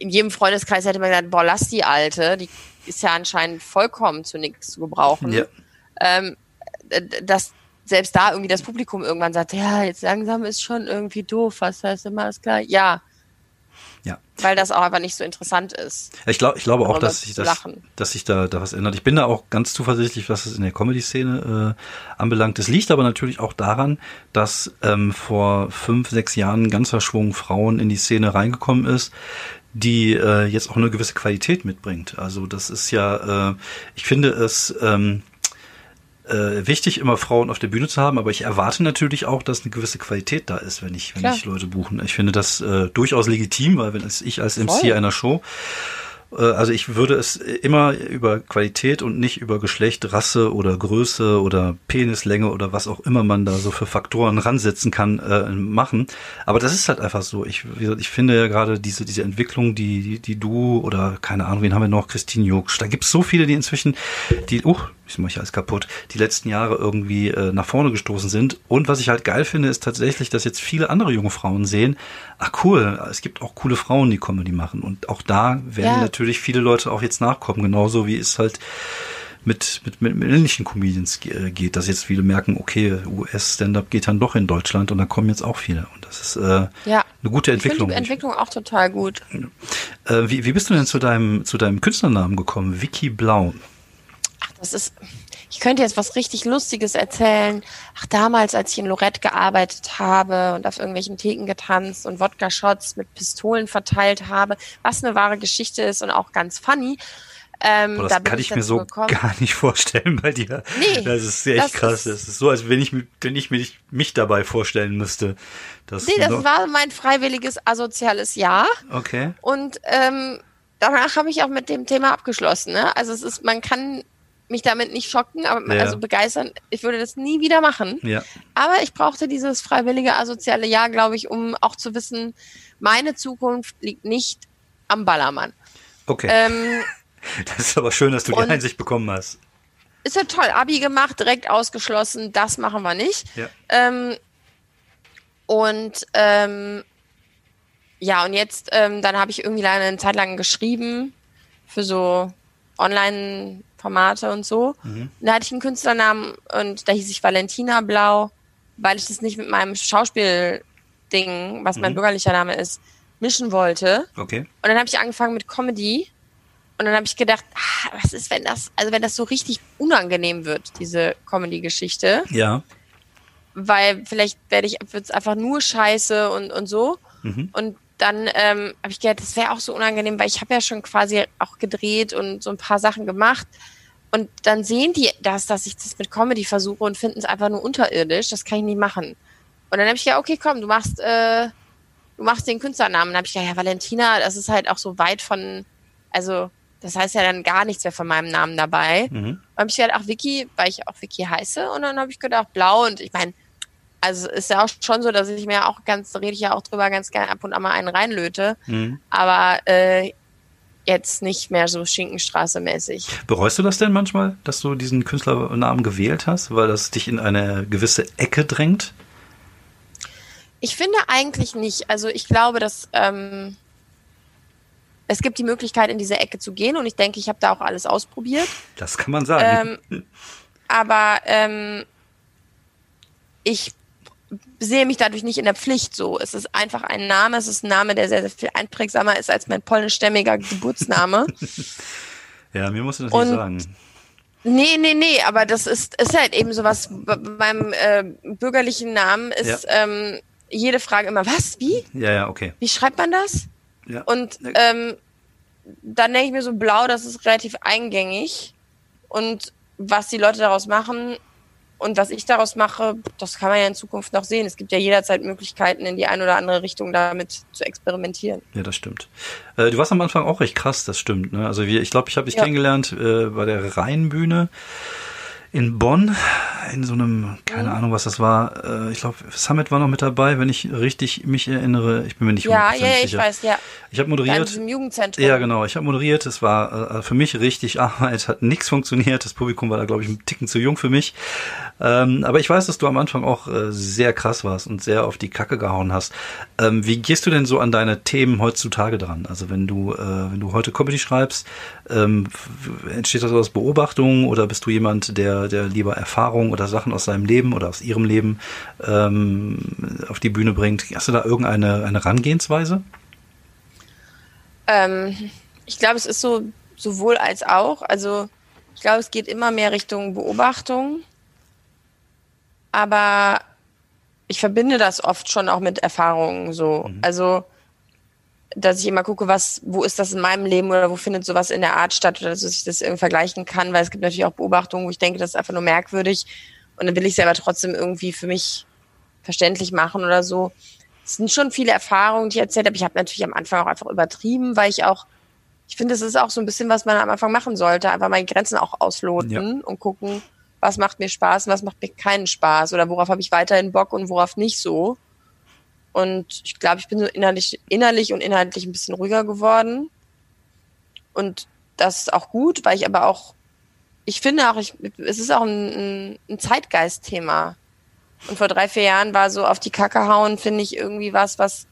In jedem Freundeskreis hätte man gesagt, boah, lass die Alte, die ist ja anscheinend vollkommen zu nichts zu gebrauchen ja. Ähm, dass selbst da irgendwie das Publikum irgendwann sagt, ja, jetzt langsam ist schon irgendwie doof, was heißt immer alles klar? Ja, ja. weil das auch einfach nicht so interessant ist. Ich, glaub, ich glaube auch, dass sich das, dass sich da, da was ändert. Ich bin da auch ganz zuversichtlich, was es in der Comedy-Szene äh, anbelangt. Das liegt aber natürlich auch daran, dass ähm, vor fünf, sechs Jahren ein ganzer Schwung Frauen in die Szene reingekommen ist, die äh, jetzt auch eine gewisse Qualität mitbringt. Also das ist ja, äh, ich finde es ähm, äh, wichtig, immer Frauen auf der Bühne zu haben, aber ich erwarte natürlich auch, dass eine gewisse Qualität da ist, wenn ich, wenn Klar. ich Leute buchen. Ich finde das äh, durchaus legitim, weil wenn es ich als MC Voll. einer Show äh, also ich würde es immer über Qualität und nicht über Geschlecht, Rasse oder Größe oder Penislänge oder was auch immer man da so für Faktoren ransetzen kann, äh, machen. Aber das ist halt einfach so. Ich, wie gesagt, ich finde ja gerade diese, diese Entwicklung, die, die, die du oder keine Ahnung, wen haben wir noch, Christine Joksch, da gibt's so viele, die inzwischen, die, uh, ich mache ich alles kaputt, die letzten Jahre irgendwie äh, nach vorne gestoßen sind. Und was ich halt geil finde, ist tatsächlich, dass jetzt viele andere junge Frauen sehen, ach cool, es gibt auch coole Frauen, die Comedy machen. Und auch da werden Ja. natürlich viele Leute auch jetzt nachkommen, genauso wie es halt mit, mit, mit männlichen Comedians äh, geht, dass jetzt viele merken, okay, US-Stand-Up geht dann doch in Deutschland und da kommen jetzt auch viele. Und das ist äh, Ja. eine gute Ich finde Entwicklung. die Entwicklung auch total gut. äh, wie, wie bist du denn zu deinem, zu deinem Künstlernamen gekommen? Vicky Blau. Ach, das ist, ich könnte jetzt was richtig Lustiges erzählen. Ach, damals, als ich in Lorette gearbeitet habe und auf irgendwelchen Theken getanzt und Wodka-Shots mit Pistolen verteilt habe, was eine wahre Geschichte ist und auch ganz funny. Ähm, Boah, da das bin kann ich mir dazu so gekommen. gar nicht vorstellen bei dir. Nee, das ist echt das krass. ist- das ist so, als wenn ich, wenn ich mir nicht- mich dabei vorstellen müsste. Dass Nee, das war mein freiwilliges asoziales Jahr. Okay. Und ähm, danach habe ich auch mit dem Thema abgeschlossen. Ne? Also es ist, man kann mich damit nicht schocken, aber Ja. also begeistern. Ich würde das nie wieder machen. Ja. Aber ich brauchte dieses freiwillige asoziale Jahr, glaube ich, um auch zu wissen, meine Zukunft liegt nicht am Ballermann. Okay. Ähm, *laughs* das ist aber schön, dass du die Einsicht bekommen hast. ist ja toll, Abi gemacht, direkt ausgeschlossen, das machen wir nicht. Ja. Ähm, und ähm, ja, und jetzt, ähm, dann habe ich irgendwie eine Zeit lang geschrieben für so Online-Formate und so. Mhm. Da hatte ich einen Künstlernamen und da hieß ich Valentina Blau, weil ich das nicht mit meinem Schauspielding, was mein Mhm. bürgerlicher Name ist, mischen wollte. Okay. Und dann habe ich angefangen mit Comedy. Und dann habe ich gedacht, ah, was ist, wenn das, also wenn das so richtig unangenehm wird, diese Comedy-Geschichte, Ja. weil vielleicht werde ich wird's einfach nur Scheiße und und so. Mhm. Und dann ähm, habe ich gedacht, das wäre auch so unangenehm, weil ich habe ja schon quasi auch gedreht und so ein paar Sachen gemacht. Und dann sehen die das, dass ich das mit Comedy versuche und finden es einfach nur unterirdisch. Das kann ich nicht machen. Und dann habe ich gedacht, okay, komm, du machst, äh, du machst den Künstlernamen. Dann habe ich gedacht, ja, Valentina, das ist halt auch so weit von, also das heißt ja dann gar nichts mehr von meinem Namen dabei. Mhm. Dann habe ich gedacht, ach Vicky, weil ich auch Vicky heiße. Und dann habe ich gedacht, blau. Und ich meine, also ist ja auch schon so, dass ich mir auch ganz, da rede ich ja auch drüber, ganz gerne ab und an mal einen reinlöte. Mhm. Aber äh, jetzt nicht mehr so Schinkenstraße-mäßig. Bereust du das denn manchmal, dass du diesen Künstlernamen gewählt hast, weil das dich in eine gewisse Ecke drängt? Ich finde eigentlich nicht. Also ich glaube, dass ähm, es gibt die Möglichkeit, in diese Ecke zu gehen und ich denke, ich habe da auch alles ausprobiert. Das kann man sagen. Ähm, aber ähm, ich sehe mich dadurch nicht in der Pflicht so. Es ist einfach ein Name, es ist ein Name, der sehr, sehr viel einprägsamer ist als mein polnischstämmiger Geburtsname. *laughs* ja, mir musst du das und, nicht sagen. Nee, nee, nee, aber das ist, ist halt eben sowas, beim äh, bürgerlichen Namen ist ja. ähm, jede Frage immer, was, wie? Ja, ja, okay. Wie schreibt man das? Ja. Und ähm, dann denke ich mir so, blau, das ist relativ eingängig. Und was die Leute daraus machen und was ich daraus mache, das kann man ja in Zukunft noch sehen. Es gibt ja jederzeit Möglichkeiten, in die eine oder andere Richtung damit zu experimentieren. Ja, das stimmt. Äh, du warst am Anfang auch recht krass, das stimmt. Ne? Also wir, ich glaube, ich habe dich ja. kennengelernt äh, bei der Rheinbühne in Bonn in so einem, keine mhm. Ahnung, was das war. Äh, ich glaube, Summit war noch mit dabei, wenn ich richtig mich erinnere. Ich bin mir nicht ja, ja, ich sicher. weiß, ja. Ich habe moderiert. im Jugendzentrum. Ja, genau. Ich habe moderiert. Es war äh, für mich richtig *laughs* Arbeit, hat nichts funktioniert. Das Publikum war da, glaube ich, ein Ticken zu jung für mich. Ähm, aber ich weiß, dass du am Anfang auch äh, sehr krass warst und sehr auf die Kacke gehauen hast. Ähm, wie gehst du denn so an deine Themen heutzutage dran? Also wenn du, äh, wenn du heute Comedy schreibst, ähm, entsteht das aus Beobachtungen oder bist du jemand, der, der lieber Erfahrungen oder Sachen aus seinem Leben oder aus ihrem Leben ähm, auf die Bühne bringt? Hast du da irgendeine eine Herangehensweise? Ähm, ich glaube, es ist so sowohl als auch. Also ich glaube, es geht immer mehr Richtung Beobachtung aber ich verbinde das oft schon auch mit Erfahrungen so. Mhm. Also, dass ich immer gucke, was, wo ist das in meinem Leben oder wo findet sowas in der Art statt oder dass ich das irgendwie vergleichen kann, weil es gibt natürlich auch Beobachtungen, wo ich denke, das ist einfach nur merkwürdig und dann will ich es aber trotzdem irgendwie für mich verständlich machen oder so. Es sind schon viele Erfahrungen, die ich erzählt habe. Ich habe natürlich am Anfang auch einfach übertrieben, weil ich auch, ich finde, es ist auch so ein bisschen, was man am Anfang machen sollte, einfach mal die Grenzen auch ausloten ja. und gucken, was macht mir Spaß und was macht mir keinen Spaß oder worauf habe ich weiterhin Bock und worauf nicht so. Und ich glaube, ich bin so innerlich, innerlich und inhaltlich ein bisschen ruhiger geworden. Und das ist auch gut, weil ich aber auch, ich finde auch, ich, es ist auch ein, ein Zeitgeist-Thema. Und vor drei, vier Jahren war so auf die Kacke hauen, finde ich irgendwie was, was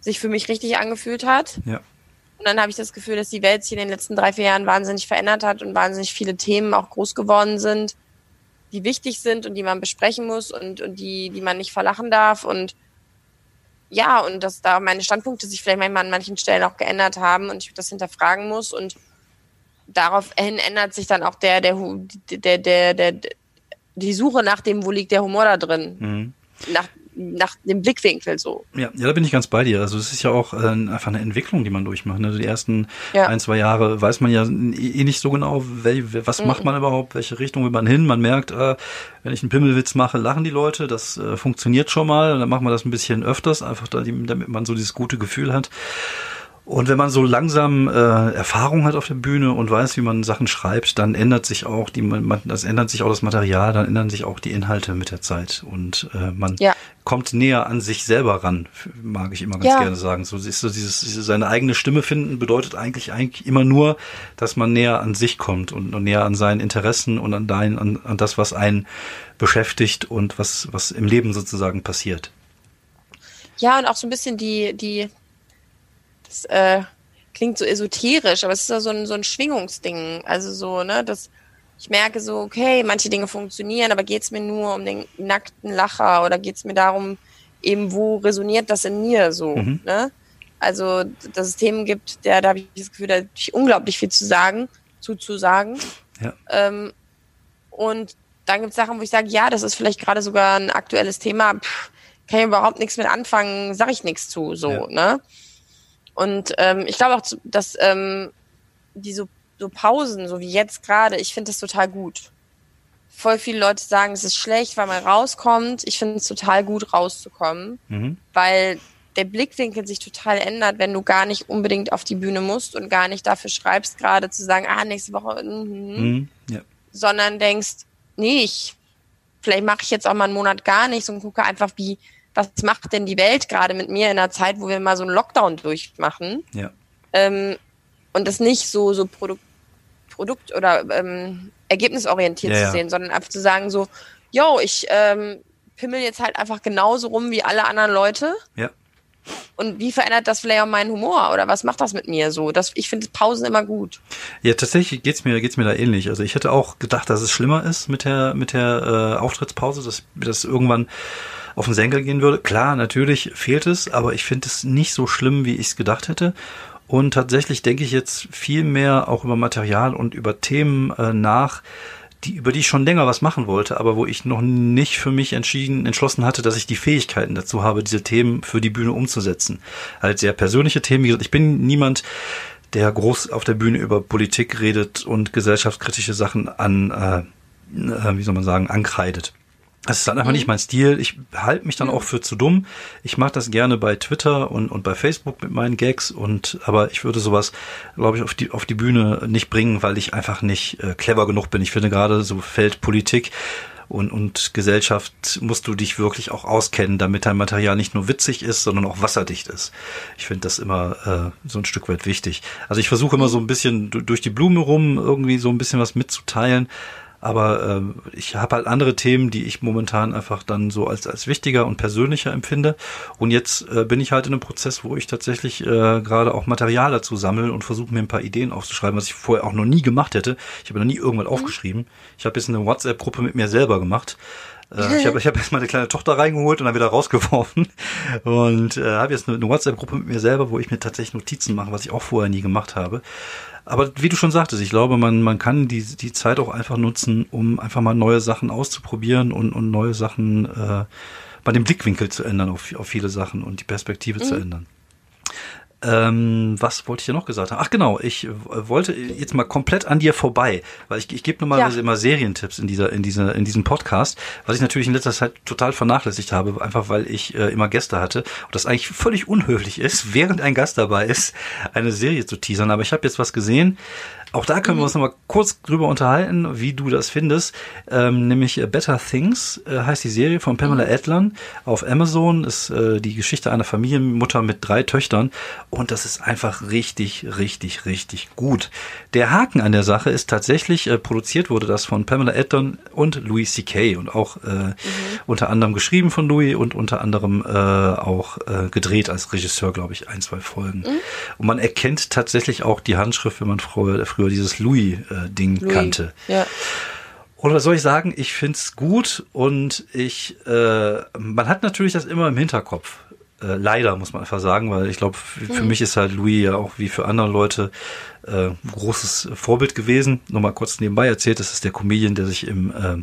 sich für mich richtig angefühlt hat. Ja. Und dann habe ich das Gefühl, dass die Welt sich in den letzten drei, vier Jahren wahnsinnig verändert hat und wahnsinnig viele Themen auch groß geworden sind, die wichtig sind und die man besprechen muss und, und die, die man nicht verlachen darf. Und ja, und dass da meine Standpunkte sich vielleicht manchmal an manchen Stellen auch geändert haben und ich das hinterfragen muss. Und daraufhin ändert sich dann auch der, der, der, der, der, die Suche nach dem, wo liegt der Humor da drin. Mhm. Nach, nach dem Blickwinkel so. Ja, ja, da bin ich ganz bei dir. Also es ist ja auch äh, einfach eine Entwicklung, die man durchmacht. Ne? Also die ersten ja. ein, zwei Jahre weiß man ja eh nicht so genau, wel, was mhm. macht man überhaupt, welche Richtung will man hin. Man merkt, äh, wenn ich einen Pimmelwitz mache, lachen die Leute. Das äh, funktioniert schon mal. Und dann machen wir das ein bisschen öfters, einfach da, damit man so dieses gute Gefühl hat. Und wenn man so langsam äh, Erfahrung hat auf der Bühne und weiß, wie man Sachen schreibt, dann ändert sich auch die, man, das ändert sich auch das Material, dann ändern sich auch die Inhalte mit der Zeit und äh, man ja. kommt näher an sich selber ran, mag ich immer ganz ja. gerne sagen. So ist so dieses, seine eigene Stimme finden bedeutet eigentlich eigentlich immer nur, dass man näher an sich kommt und, und näher an seinen Interessen und an dein, an, an das, was einen beschäftigt und was was im Leben sozusagen passiert. Ja und auch so ein bisschen die die das äh, klingt so esoterisch, aber es ist ja so ein, so ein Schwingungsding. Also so, ne, dass ich merke so, okay, manche Dinge funktionieren, aber geht es mir nur um den nackten Lacher oder geht es mir darum, eben wo resoniert das in mir so, mhm. ne? Also, dass es Themen gibt, der, da habe ich das Gefühl, da habe ich unglaublich viel zu sagen, zuzusagen. Ja. Ähm, und dann gibt es Sachen, wo ich sage, ja, das ist vielleicht gerade sogar ein aktuelles Thema, Pff, kann ich überhaupt nichts mit anfangen, sage ich nichts zu, so, ja. ne? Und ähm, ich glaube auch, dass ähm, die so, so Pausen, so wie jetzt gerade, ich finde das total gut. Voll viele Leute sagen, es ist schlecht, weil man rauskommt. Ich finde es total gut, rauszukommen, mhm. weil der Blickwinkel sich total ändert, wenn du gar nicht unbedingt auf die Bühne musst und gar nicht dafür schreibst, gerade zu sagen, ah, nächste Woche, mm, mhm. ja. sondern denkst, nee, ich, vielleicht mache ich jetzt auch mal einen Monat gar nichts und gucke einfach, wie, was macht denn die Welt gerade mit mir in einer Zeit, wo wir mal so einen Lockdown durchmachen? Ja. Ähm, und das nicht so, so Produkt, Produkt oder ähm, ergebnisorientiert ja, zu sehen, ja. sondern einfach zu sagen so, yo, ich ähm, pimmel jetzt halt einfach genauso rum wie alle anderen Leute. Ja. und wie verändert das vielleicht auch meinen Humor oder was macht das mit mir so? Das, ich finde Pausen immer gut. Ja, tatsächlich geht's mir, geht's mir da ähnlich. Also ich hätte auch gedacht, dass es schlimmer ist mit der, mit der äh, Auftrittspause, dass das irgendwann auf den Senkel gehen würde. Klar, natürlich fehlt es, aber ich finde es nicht so schlimm, wie ich es gedacht hätte. Und tatsächlich denke ich jetzt viel mehr auch über Material und über Themen äh, nach, die, über die ich schon länger was machen wollte, aber wo ich noch nicht für mich entschieden, entschlossen hatte, dass ich die Fähigkeiten dazu habe, diese Themen für die Bühne umzusetzen. Halt sehr persönliche Themen. Wie gesagt, ich bin niemand, der groß auf der Bühne über Politik redet und gesellschaftskritische Sachen an, äh, äh wie soll man sagen, ankreidet. Das ist dann einfach mhm. nicht mein Stil. Ich halte mich dann mhm. auch für zu dumm. Ich mache das gerne bei Twitter und, und bei Facebook mit meinen Gags und aber ich würde sowas, glaube ich, auf die auf die Bühne nicht bringen, weil ich einfach nicht äh, clever genug bin. Ich finde gerade so Feld Politik und, und Gesellschaft musst du dich wirklich auch auskennen, damit dein Material nicht nur witzig ist, sondern auch wasserdicht ist. Ich finde das immer äh, so ein Stück weit wichtig. Also ich versuche immer so ein bisschen durch die Blume rum irgendwie so ein bisschen was mitzuteilen, aber äh, ich habe halt andere Themen, die ich momentan einfach dann so als, als wichtiger und persönlicher empfinde. Und jetzt äh, bin ich halt in einem Prozess, wo ich tatsächlich äh, gerade auch Material dazu sammle und versuche mir ein paar Ideen aufzuschreiben, was ich vorher auch noch nie gemacht hätte. Ich habe noch nie irgendwas mhm. aufgeschrieben. Ich habe jetzt eine WhatsApp-Gruppe mit mir selber gemacht. Äh, ich *laughs* habe ich hab erst meine kleine Tochter reingeholt und dann wieder rausgeworfen. Und äh, habe jetzt eine, eine WhatsApp-Gruppe mit mir selber, wo ich mir tatsächlich Notizen mache, was ich auch vorher nie gemacht habe. Aber wie du schon sagtest, ich glaube, man, man kann die, die Zeit auch einfach nutzen, um einfach mal neue Sachen auszuprobieren und, und neue Sachen, äh, mal den Blickwinkel zu ändern auf, auf viele Sachen und die Perspektive mhm. zu ändern. Ähm, was wollte ich ja noch gesagt haben? Ach genau, ich wollte jetzt mal komplett an dir vorbei, weil ich, ich gebe normalerweise ja. immer Serientipps in dieser, in dieser, in diesem Podcast, was ich natürlich in letzter Zeit total vernachlässigt habe, einfach weil ich äh, immer Gäste hatte und das eigentlich völlig unhöflich ist, *laughs* während ein Gast dabei ist, eine Serie zu teasern. Aber ich habe jetzt was gesehen, auch da können wir mhm. uns nochmal kurz drüber unterhalten, wie du das findest. Ähm, nämlich äh, Better Things äh, heißt die Serie von Pamela mhm. Adlon auf Amazon. Ist äh, die Geschichte einer Familienmutter mit drei Töchtern. Und das ist einfach richtig, richtig, richtig gut. Der Haken an der Sache ist tatsächlich, äh, produziert wurde das von Pamela Adlon und Louis C.K. und auch äh, mhm. unter anderem geschrieben von Louis und unter anderem äh, auch äh, gedreht als Regisseur, glaube ich, ein, zwei Folgen. Mhm. Und man erkennt tatsächlich auch die Handschrift, wenn man früher, früher früher dieses Louis-Ding Louis, kannte. Ja. Oder soll ich sagen, ich find's gut und ich, äh, man hat natürlich das immer im Hinterkopf. Äh, leider, muss man einfach sagen, weil ich glaube, für mhm. mich ist halt Louis ja auch wie für andere Leute äh, großes Vorbild gewesen. Nochmal kurz nebenbei erzählt, das ist der Comedian, der sich im, äh,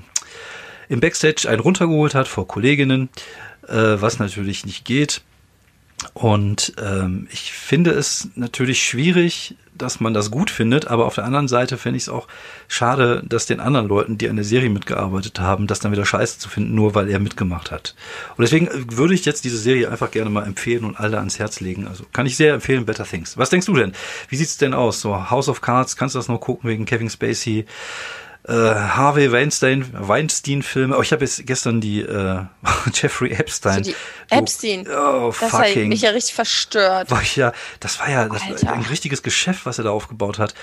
im Backstage einen runtergeholt hat vor Kolleginnen, äh, was natürlich nicht geht. Und ähm, ich finde es natürlich schwierig, dass man das gut findet, aber auf der anderen Seite finde ich es auch schade, dass den anderen Leuten, die an der Serie mitgearbeitet haben, das dann wieder scheiße zu finden, nur weil er mitgemacht hat. Und deswegen äh, würde ich jetzt diese Serie einfach gerne mal empfehlen und alle ans Herz legen. Also kann ich sehr empfehlen, Better Things. Was denkst du denn? Wie sieht's denn aus? So House of Cards, kannst du das noch gucken wegen Kevin Spacey? Äh, Harvey Weinstein, Weinstein-Filme. Oh, ich habe jetzt gestern die äh, *laughs* Jeffrey Epstein. Also die Epstein. Oh, das fucking. hat mich ja richtig verstört. War ich ja, das war ja das war ein richtiges Geschäft, was er da aufgebaut hat.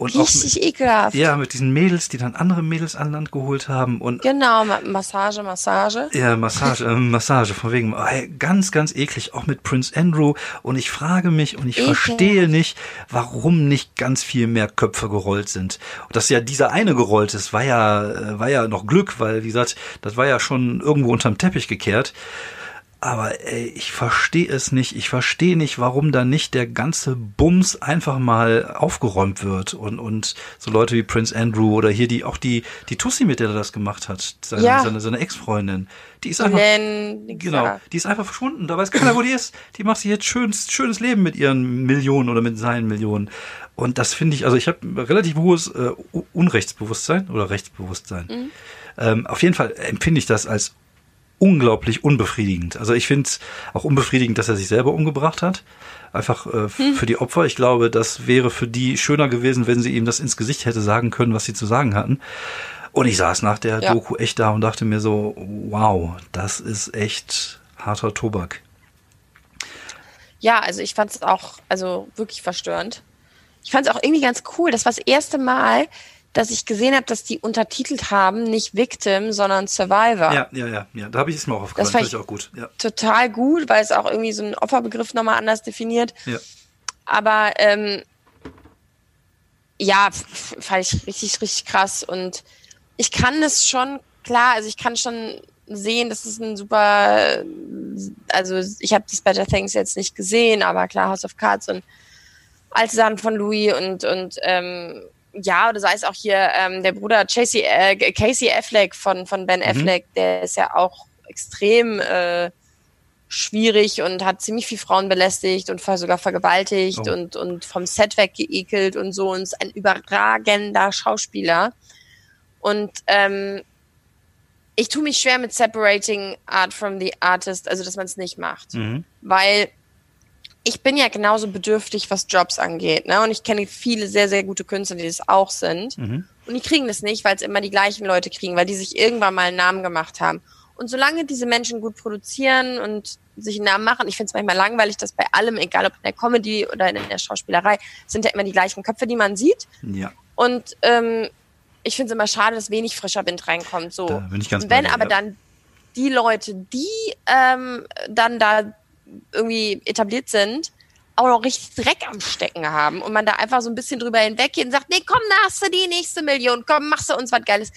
Und Richtig mit, ekelhaft. Ja, mit diesen Mädels, die dann andere Mädels an Land geholt haben. Und genau, Massage, Massage. Ja, Massage, äh, Massage, von wegen, ganz, ganz eklig, auch mit Prince Andrew. Und ich frage mich und ich Ekel. verstehe nicht, warum nicht ganz viel mehr Köpfe gerollt sind. Und dass ja dieser eine gerollt ist, war ja, äh, war ja noch Glück, weil, wie gesagt, das war ja schon irgendwo unterm Teppich gekehrt. Aber ey, ich verstehe es nicht. Ich verstehe nicht, warum da nicht der ganze Bums einfach mal aufgeräumt wird und, und so Leute wie Prince Andrew oder hier die, auch die, die Tussi, mit der er das gemacht hat, seine, ja. seine, seine Ex-Freundin. Die ist einfach, Len, genau, die ist einfach verschwunden. Da weiß keiner, wo die ist. Die macht sich jetzt schönes, schönes Leben mit ihren Millionen oder mit seinen Millionen. Und das finde ich, also ich habe relativ hohes äh, Unrechtsbewusstsein oder Rechtsbewusstsein. Mhm. Ähm, auf jeden Fall empfinde ich das als unglaublich unbefriedigend. Also ich finde es auch unbefriedigend, dass er sich selber umgebracht hat. Einfach äh, hm. für die Opfer. Ich glaube, das wäre für die schöner gewesen, wenn sie ihm das ins Gesicht hätte sagen können, was sie zu sagen hatten. Und ich saß nach der ja. Doku echt da und dachte mir so, wow, das ist echt harter Tobak. Ja, also ich fand es auch, also wirklich verstörend. Ich fand es auch irgendwie ganz cool. Das war das erste Mal, dass ich gesehen habe, dass die untertitelt haben, nicht Victim, sondern Survivor. Ja, ja, ja, ja. Da habe ich es mir auch aufgefallen. Das fand ich auch gut. Ja. Total gut, weil es auch irgendwie so einen Opferbegriff nochmal anders definiert. Ja. Aber ähm, ja, fand ich richtig, richtig krass. Und ich kann es schon, klar, also ich kann schon sehen, das ist ein super, also ich habe das Better Things jetzt nicht gesehen, aber klar, House of Cards und alte Sachen von Louis und, und ähm, ja, oder sei es auch hier ähm, der Bruder Casey, äh, Casey Affleck von, von Ben mhm. Affleck, der ist ja auch extrem äh, schwierig und hat ziemlich viel Frauen belästigt und sogar vergewaltigt oh. und, und vom Set weggeekelt und so und ist ein überragender Schauspieler. Und ähm, ich tue mich schwer mit separating Art from the Artist, also dass man es nicht macht. Mhm. Weil ich bin ja genauso bedürftig, was Jobs angeht. Ne? Und ich kenne viele sehr, sehr gute Künstler, die das auch sind. Mhm. Und die kriegen das nicht, weil es immer die gleichen Leute kriegen, weil die sich irgendwann mal einen Namen gemacht haben. Und solange diese Menschen gut produzieren und sich einen Namen machen, ich finde es manchmal langweilig, dass bei allem, egal ob in der Comedy oder in der Schauspielerei, sind ja immer die gleichen Köpfe, die man sieht. Ja. Und ähm, ich finde es immer schade, dass wenig frischer Wind reinkommt. So. Da bin ich ganz Wenn aber ja. dann die Leute, die ähm, dann da irgendwie etabliert sind, auch noch richtig Dreck am Stecken haben und man da einfach so ein bisschen drüber hinweggeht und sagt, nee, komm, da hast du die nächste Million, komm, machst du uns was Geiles.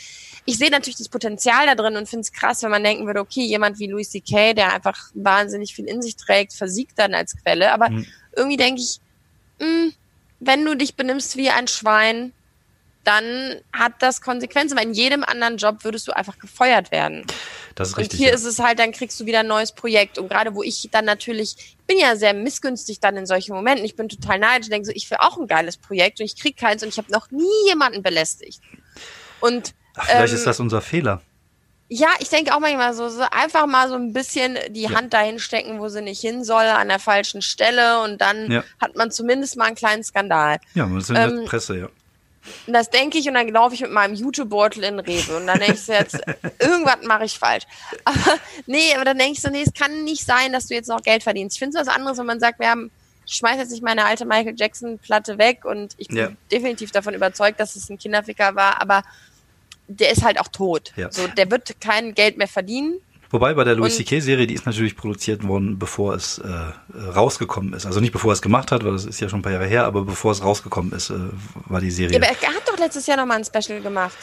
Ich sehe natürlich das Potenzial da drin und finde es krass, wenn man denken würde, okay, jemand wie Louis C.K., der einfach wahnsinnig viel in sich trägt, versiegt dann als Quelle. Aber mhm. irgendwie denke ich, mh, hm, wenn du dich benimmst wie ein Schwein, dann hat das Konsequenzen, weil in jedem anderen Job würdest du einfach gefeuert werden. Das ist richtig. Und hier ja. ist es halt, dann kriegst du wieder ein neues Projekt. Und gerade wo ich dann natürlich, ich bin ja sehr missgünstig dann in solchen Momenten. Ich bin total neidisch, denke so, ich will auch ein geiles Projekt und ich krieg keins und ich habe noch nie jemanden belästigt. Und Ach, vielleicht ähm, ist das unser Fehler. Ja, ich denke auch manchmal so, so einfach mal so ein bisschen die ja. Hand dahin stecken, wo sie nicht hin soll, an der falschen Stelle und dann ja. hat man zumindest mal einen kleinen Skandal. Ja, man ist in ähm, der Presse, ja. Und das denke ich und dann laufe ich mit meinem YouTube-Beutel in Rewe und dann denke ich jetzt, *laughs* irgendwas mache ich falsch. Aber nee, aber dann denke ich so, nee, es kann nicht sein, dass du jetzt noch Geld verdienst. Ich finde es was anderes, wenn man sagt, wir haben, ich schmeiße jetzt nicht meine alte Michael Jackson-Platte weg und ich bin ja. definitiv davon überzeugt, dass es ein Kinderficker war, aber der ist halt auch tot. Ja. So, der wird kein Geld mehr verdienen. Wobei bei der Louis C.K.-Serie, die ist natürlich produziert worden, bevor es äh, rausgekommen ist. Also nicht bevor er es gemacht hat, weil das ist ja schon ein paar Jahre her, aber bevor es rausgekommen ist, äh, war die Serie. Ja, aber er hat doch letztes Jahr nochmal ein Special gemacht.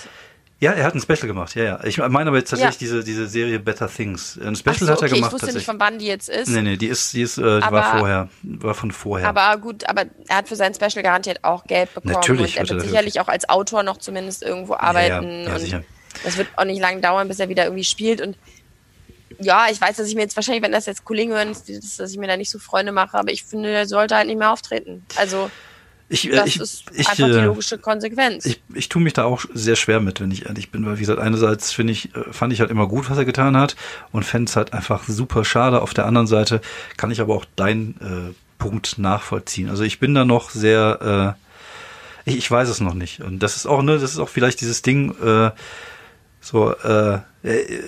Ja, er hat ein Special gemacht, ja, ja. Ich meine aber jetzt tatsächlich ja. diese, diese Serie Better Things. Ein Special so, hat er gemacht. Ich wusste nicht, von wann die jetzt ist. Nee, nee, die ist, die ist, äh, die aber, war vorher, war von vorher. Aber gut, aber er hat für sein Special garantiert auch Geld bekommen. Natürlich. Und er wird sicherlich auch als Autor noch zumindest irgendwo arbeiten. Ja, ja, ja sicher. Das wird auch nicht lange dauern, bis er wieder irgendwie spielt und ja, ich weiß, dass ich mir jetzt wahrscheinlich, wenn das jetzt Kollegen hören, dass, dass ich mir da nicht so Freunde mache, aber ich finde, er sollte halt nicht mehr auftreten. Also ich, das ich, ist ich, einfach die äh, logische Konsequenz. Ich, ich tue mich da auch sehr schwer mit, wenn ich ehrlich bin, weil wie gesagt, einerseits finde ich, äh, fand ich halt immer gut, was er getan hat und fände es halt einfach super schade. Auf der anderen Seite kann ich aber auch deinen äh, Punkt nachvollziehen. Also ich bin da noch sehr, äh, ich, ich weiß es noch nicht. Und das ist auch, ne, das ist auch vielleicht dieses Ding, äh, so, äh, äh,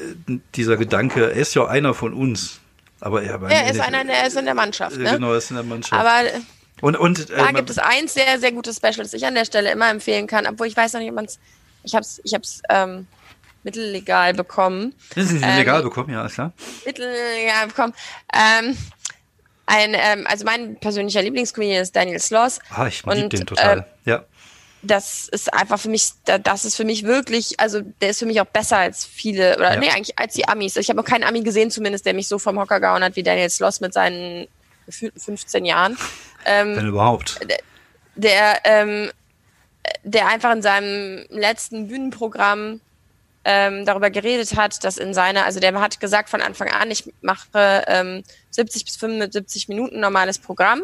dieser Gedanke, er ist ja einer von uns. Aber er, er ist einer, er ist in der Mannschaft. Ne? Genau, er ist in der Mannschaft. Aber und, und, äh, da gibt es ein sehr, sehr gutes Special, das ich an der Stelle immer empfehlen kann, obwohl ich weiß noch nicht, ob man es. Ich habe es ich hab's, ähm, mittellegal bekommen. Das ist ähm, legal bekommen, ja, ist klar. Mittellegal bekommen. Ähm, ein, ähm, also mein persönlicher Lieblingscomedian ist Daniel Sloss. Ah, ich liebe den total. Äh, ja das ist einfach für mich, das ist für mich wirklich, also der ist für mich auch besser als viele, oder ja. nee, eigentlich als die Amis. Ich habe noch keinen Ami gesehen zumindest, der mich so vom Hocker gehauen hat wie Daniel Sloss mit seinen gefühlten 15 Jahren. Ähm, Wenn überhaupt. Der, der, ähm, der einfach in seinem letzten Bühnenprogramm ähm, darüber geredet hat, dass in seiner, also der hat gesagt von Anfang an, ich mache ähm, 70 bis 75 Minuten normales Programm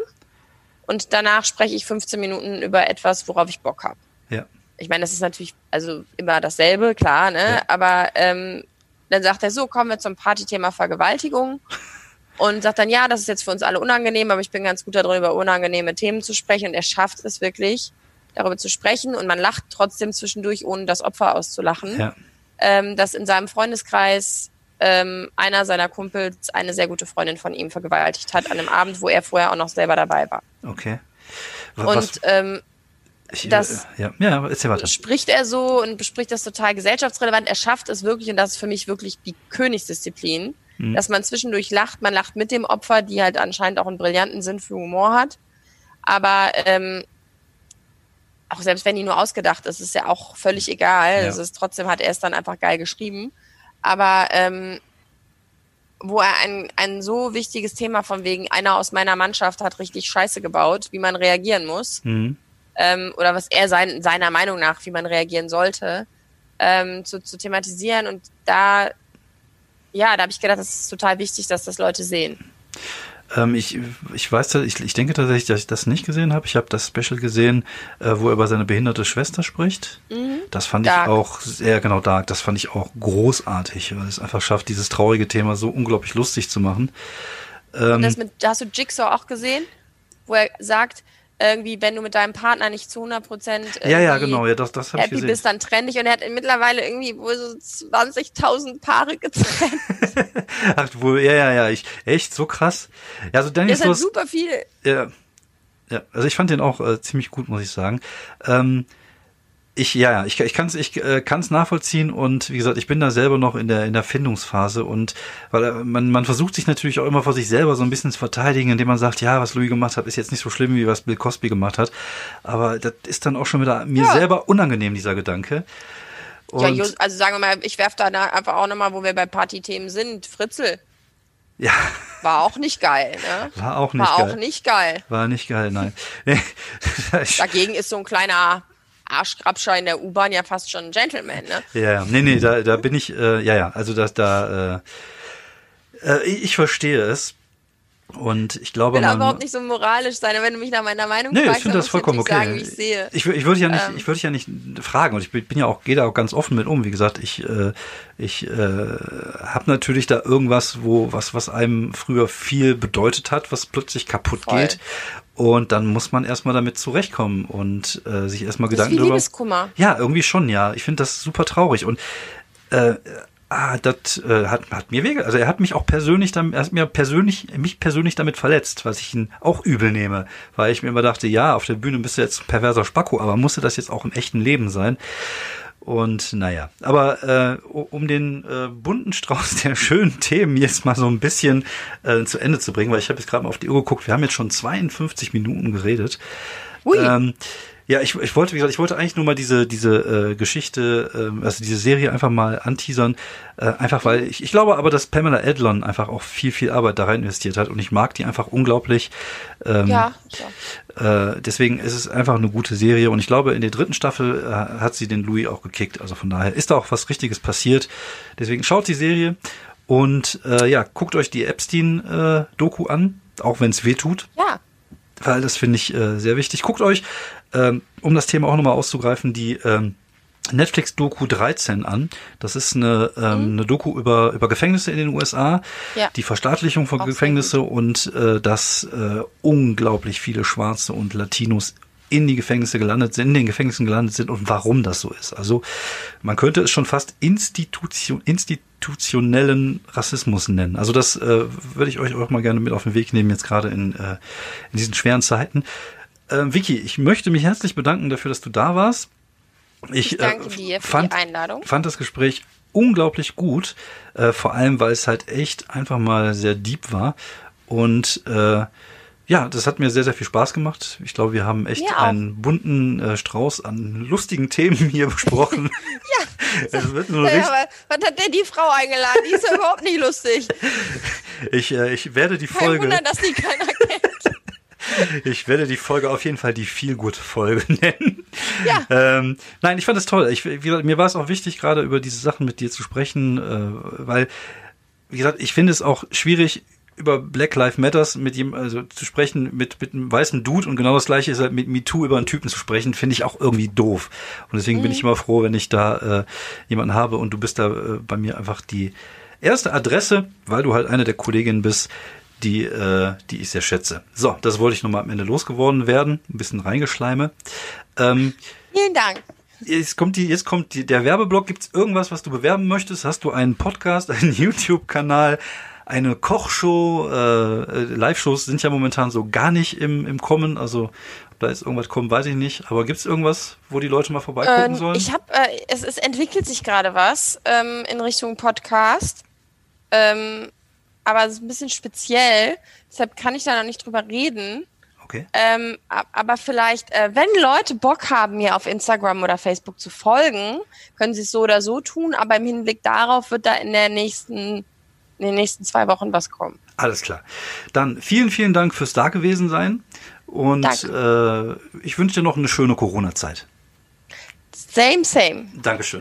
und danach spreche ich 15 Minuten über etwas, worauf ich Bock habe. Ja. Ich meine, das ist natürlich also immer dasselbe, klar, ne? Ja. Aber ähm, dann sagt er so, kommen wir zum Partythema Vergewaltigung. Und sagt dann, ja, das ist jetzt für uns alle unangenehm, aber ich bin ganz gut darin, über unangenehme Themen zu sprechen. Und er schafft es wirklich, darüber zu sprechen. Und man lacht trotzdem zwischendurch, ohne das Opfer auszulachen. Ja. Ähm, dass in seinem Freundeskreis ähm, einer seiner Kumpels eine sehr gute Freundin von ihm vergewaltigt hat an einem Abend, wo er vorher auch noch selber dabei war. Okay. Was? Und ähm, Ich, das äh, ja, ja, erzähl weiter. spricht er so und bespricht das total gesellschaftsrelevant. Er schafft es wirklich, und das ist für mich wirklich die Königsdisziplin, Mhm. dass man zwischendurch lacht. Man lacht mit dem Opfer, die halt anscheinend auch einen brillanten Sinn für Humor hat. Aber ähm, auch selbst wenn die nur ausgedacht ist, ist ja auch völlig egal. Ja. Es ist trotzdem hat er es dann einfach geil geschrieben. Aber ähm, wo er ein, ein so wichtiges Thema von wegen, einer aus meiner Mannschaft hat richtig Scheiße gebaut, wie man reagieren muss, Mhm. ähm, oder was er sein, seiner Meinung nach, wie man reagieren sollte, ähm, zu, zu thematisieren. Und da, ja, da habe ich gedacht, das ist total wichtig, dass das Leute sehen. Ähm, ich, ich weiß, ich, ich denke tatsächlich, dass ich das nicht gesehen habe. Ich habe das Special gesehen, äh, wo er über seine behinderte Schwester spricht. Das fand Dark. ich auch sehr genau dark. Das fand ich auch großartig, weil es einfach schafft, dieses traurige Thema so unglaublich lustig zu machen. Und das mit, hast du Jigsaw auch gesehen? Wo er sagt, irgendwie, wenn du mit deinem Partner nicht zu 100 Prozent Ja, ja, genau, ja, das, das happy bist, dann trenn dich. Und er hat mittlerweile irgendwie wohl so 20.000 Paare getrennt. *laughs* Ach, wo, ja, ja, ja, ich, echt so krass. Ja, also Danny Das ist halt super viel. Ja, ja, also ich fand den auch äh, ziemlich gut, muss ich sagen. Ähm, ich, ja, ja, ich, ich kann es ich, äh, kann's nachvollziehen und wie gesagt, ich bin da selber noch in der, in der Findungsphase und weil äh, man, man versucht sich natürlich auch immer vor sich selber so ein bisschen zu verteidigen, indem man sagt, ja, was Louis gemacht hat, ist jetzt nicht so schlimm, wie was Bill Cosby gemacht hat. Aber das ist dann auch schon wieder mir Ja. selber unangenehm, dieser Gedanke. Und, Ja, also sagen wir mal, ich werf da einfach auch nochmal, wo wir bei Partythemen sind. Fritzel ja, war auch nicht geil, ne? war auch nicht War geil. auch nicht geil. War nicht geil, nein. *laughs* *laughs* Dagegen ist so ein kleiner Arschgrabscher in der U-Bahn ja fast schon ein Gentleman, ne? Ja, nee, nee, da, da bin ich, äh, ja, ja, also das, da, äh, äh, ich verstehe es. Und ich glaube, Ich will man, überhaupt nicht so moralisch sein, aber wenn du mich nach meiner Meinung Nee, ich fragst, finde dann das vollkommen ich okay. sagen, ich sehe. Ich, ich würde ja nicht, Ähm. ich würde ja nicht fragen und ich bin ja auch, gehe da auch ganz offen mit um. Wie gesagt, ich, äh, ich äh, habe natürlich da irgendwas, wo was, was einem früher viel bedeutet hat, was plötzlich kaputt Voll. geht. Und dann muss man erstmal damit zurechtkommen und äh, sich erstmal Gedanken darüber. Ja, irgendwie schon, ja. Ich finde das super traurig und äh, ah, das äh, hat, hat mir wege. Also er hat mich auch persönlich, damit, er hat mir persönlich, mich persönlich damit verletzt, was ich ihn auch übel nehme, weil ich mir immer dachte, ja, auf der Bühne bist du jetzt ein perverser Spacko, aber musste das jetzt auch im echten Leben sein? Und naja, aber äh, um den äh, bunten Strauß *laughs* der schönen Themen jetzt mal so ein bisschen äh, zu Ende zu bringen, weil ich habe jetzt gerade mal auf die Uhr geguckt, wir haben jetzt schon 52 Minuten geredet. Ui. Ähm, ja, ich, ich wollte, wie gesagt, ich wollte eigentlich nur mal diese, diese äh, Geschichte, ähm, also diese Serie einfach mal anteasern. Äh, einfach weil ich, ich glaube aber, dass Pamela Adlon einfach auch viel, viel Arbeit da rein investiert hat und ich mag die einfach unglaublich. Ähm, Ja, ja. äh, deswegen ist es einfach eine gute Serie und ich glaube, in der dritten Staffel äh, hat sie den Louis auch gekickt. Also von daher ist da auch was Richtiges passiert. Deswegen schaut die Serie und äh, ja, guckt euch die Epstein-Doku an, auch wenn es weh tut ja. weil das finde ich äh, sehr wichtig. Guckt euch, ähm, um das Thema auch nochmal auszugreifen, die ähm, Netflix-Doku 13 an. Das ist eine, ähm, eine Doku über, über Gefängnisse in den USA, Mhm. Ja. die Verstaatlichung von Auch Gefängnisse und äh, dass äh, unglaublich viele Schwarze und Latinos in die Gefängnisse gelandet sind, in den Gefängnissen gelandet sind und warum das so ist. Also man könnte es schon fast Institution, institutionellen Rassismus nennen. Also das äh, würde ich euch auch mal gerne mit auf den Weg nehmen, jetzt gerade in, äh, in diesen schweren Zeiten. Äh, Vicky, ich möchte mich herzlich bedanken dafür, dass du da warst. Ich, Ich danke äh, dir für fand, die Einladung. fand das Gespräch unglaublich gut, äh, vor allem weil es halt echt einfach mal sehr deep war und äh, ja, das hat mir sehr, sehr viel Spaß gemacht. Ich glaube, wir haben echt einen bunten äh, Strauß an lustigen Themen hier besprochen. *laughs* *laughs* ja. Es wird nur Ja, aber was hat denn die Frau eingeladen? Die ist ja überhaupt nicht lustig. *laughs* ich, äh, ich werde die Kein Folge, Wunder, dass die keiner. Ich werde die Folge auf jeden Fall die viel gute Folge *laughs* nennen. Ja. Ähm, nein, ich fand es toll. Ich, mir war es auch wichtig, gerade über diese Sachen mit dir zu sprechen, äh, weil, wie gesagt, ich finde es auch schwierig, über Black Lives Matters mit ihm also zu sprechen mit mit einem weißen Dude und genau das gleiche ist halt mit MeToo über einen Typen zu sprechen finde ich auch irgendwie doof und deswegen bin ich immer froh wenn ich da äh, jemanden habe und du bist da äh, bei mir einfach die erste Adresse weil du halt eine der Kolleginnen bist die äh, die ich sehr schätze so das wollte ich noch mal am Ende losgeworden werden ein bisschen reingeschleime ähm, Vielen Dank. Jetzt kommt die, jetzt kommt die, der Werbeblock. Gibt's irgendwas, was du bewerben möchtest? Hast du einen Podcast, *laughs* einen YouTube-Kanal, eine Kochshow. Äh, Live-Shows sind ja momentan so gar nicht im, im Kommen. Also ob da ist irgendwas kommen, weiß ich nicht. Aber gibt es irgendwas, wo die Leute mal vorbeigucken Ähm, sollen? ich habe, äh, es, es entwickelt sich gerade was ähm, in Richtung Podcast, ähm, aber es ist ein bisschen speziell, deshalb kann ich da noch nicht drüber reden. okay. Ähm, aber vielleicht, äh, wenn Leute Bock haben, mir auf Instagram oder Facebook zu folgen, können sie es so oder so tun, aber im Hinblick darauf wird da in der nächsten, in den nächsten zwei Wochen was kommen. Alles klar. Dann vielen, vielen Dank fürs Dagewesen-Sein. Und äh, ich wünsche dir noch eine schöne Corona-Zeit. Same, same. Dankeschön.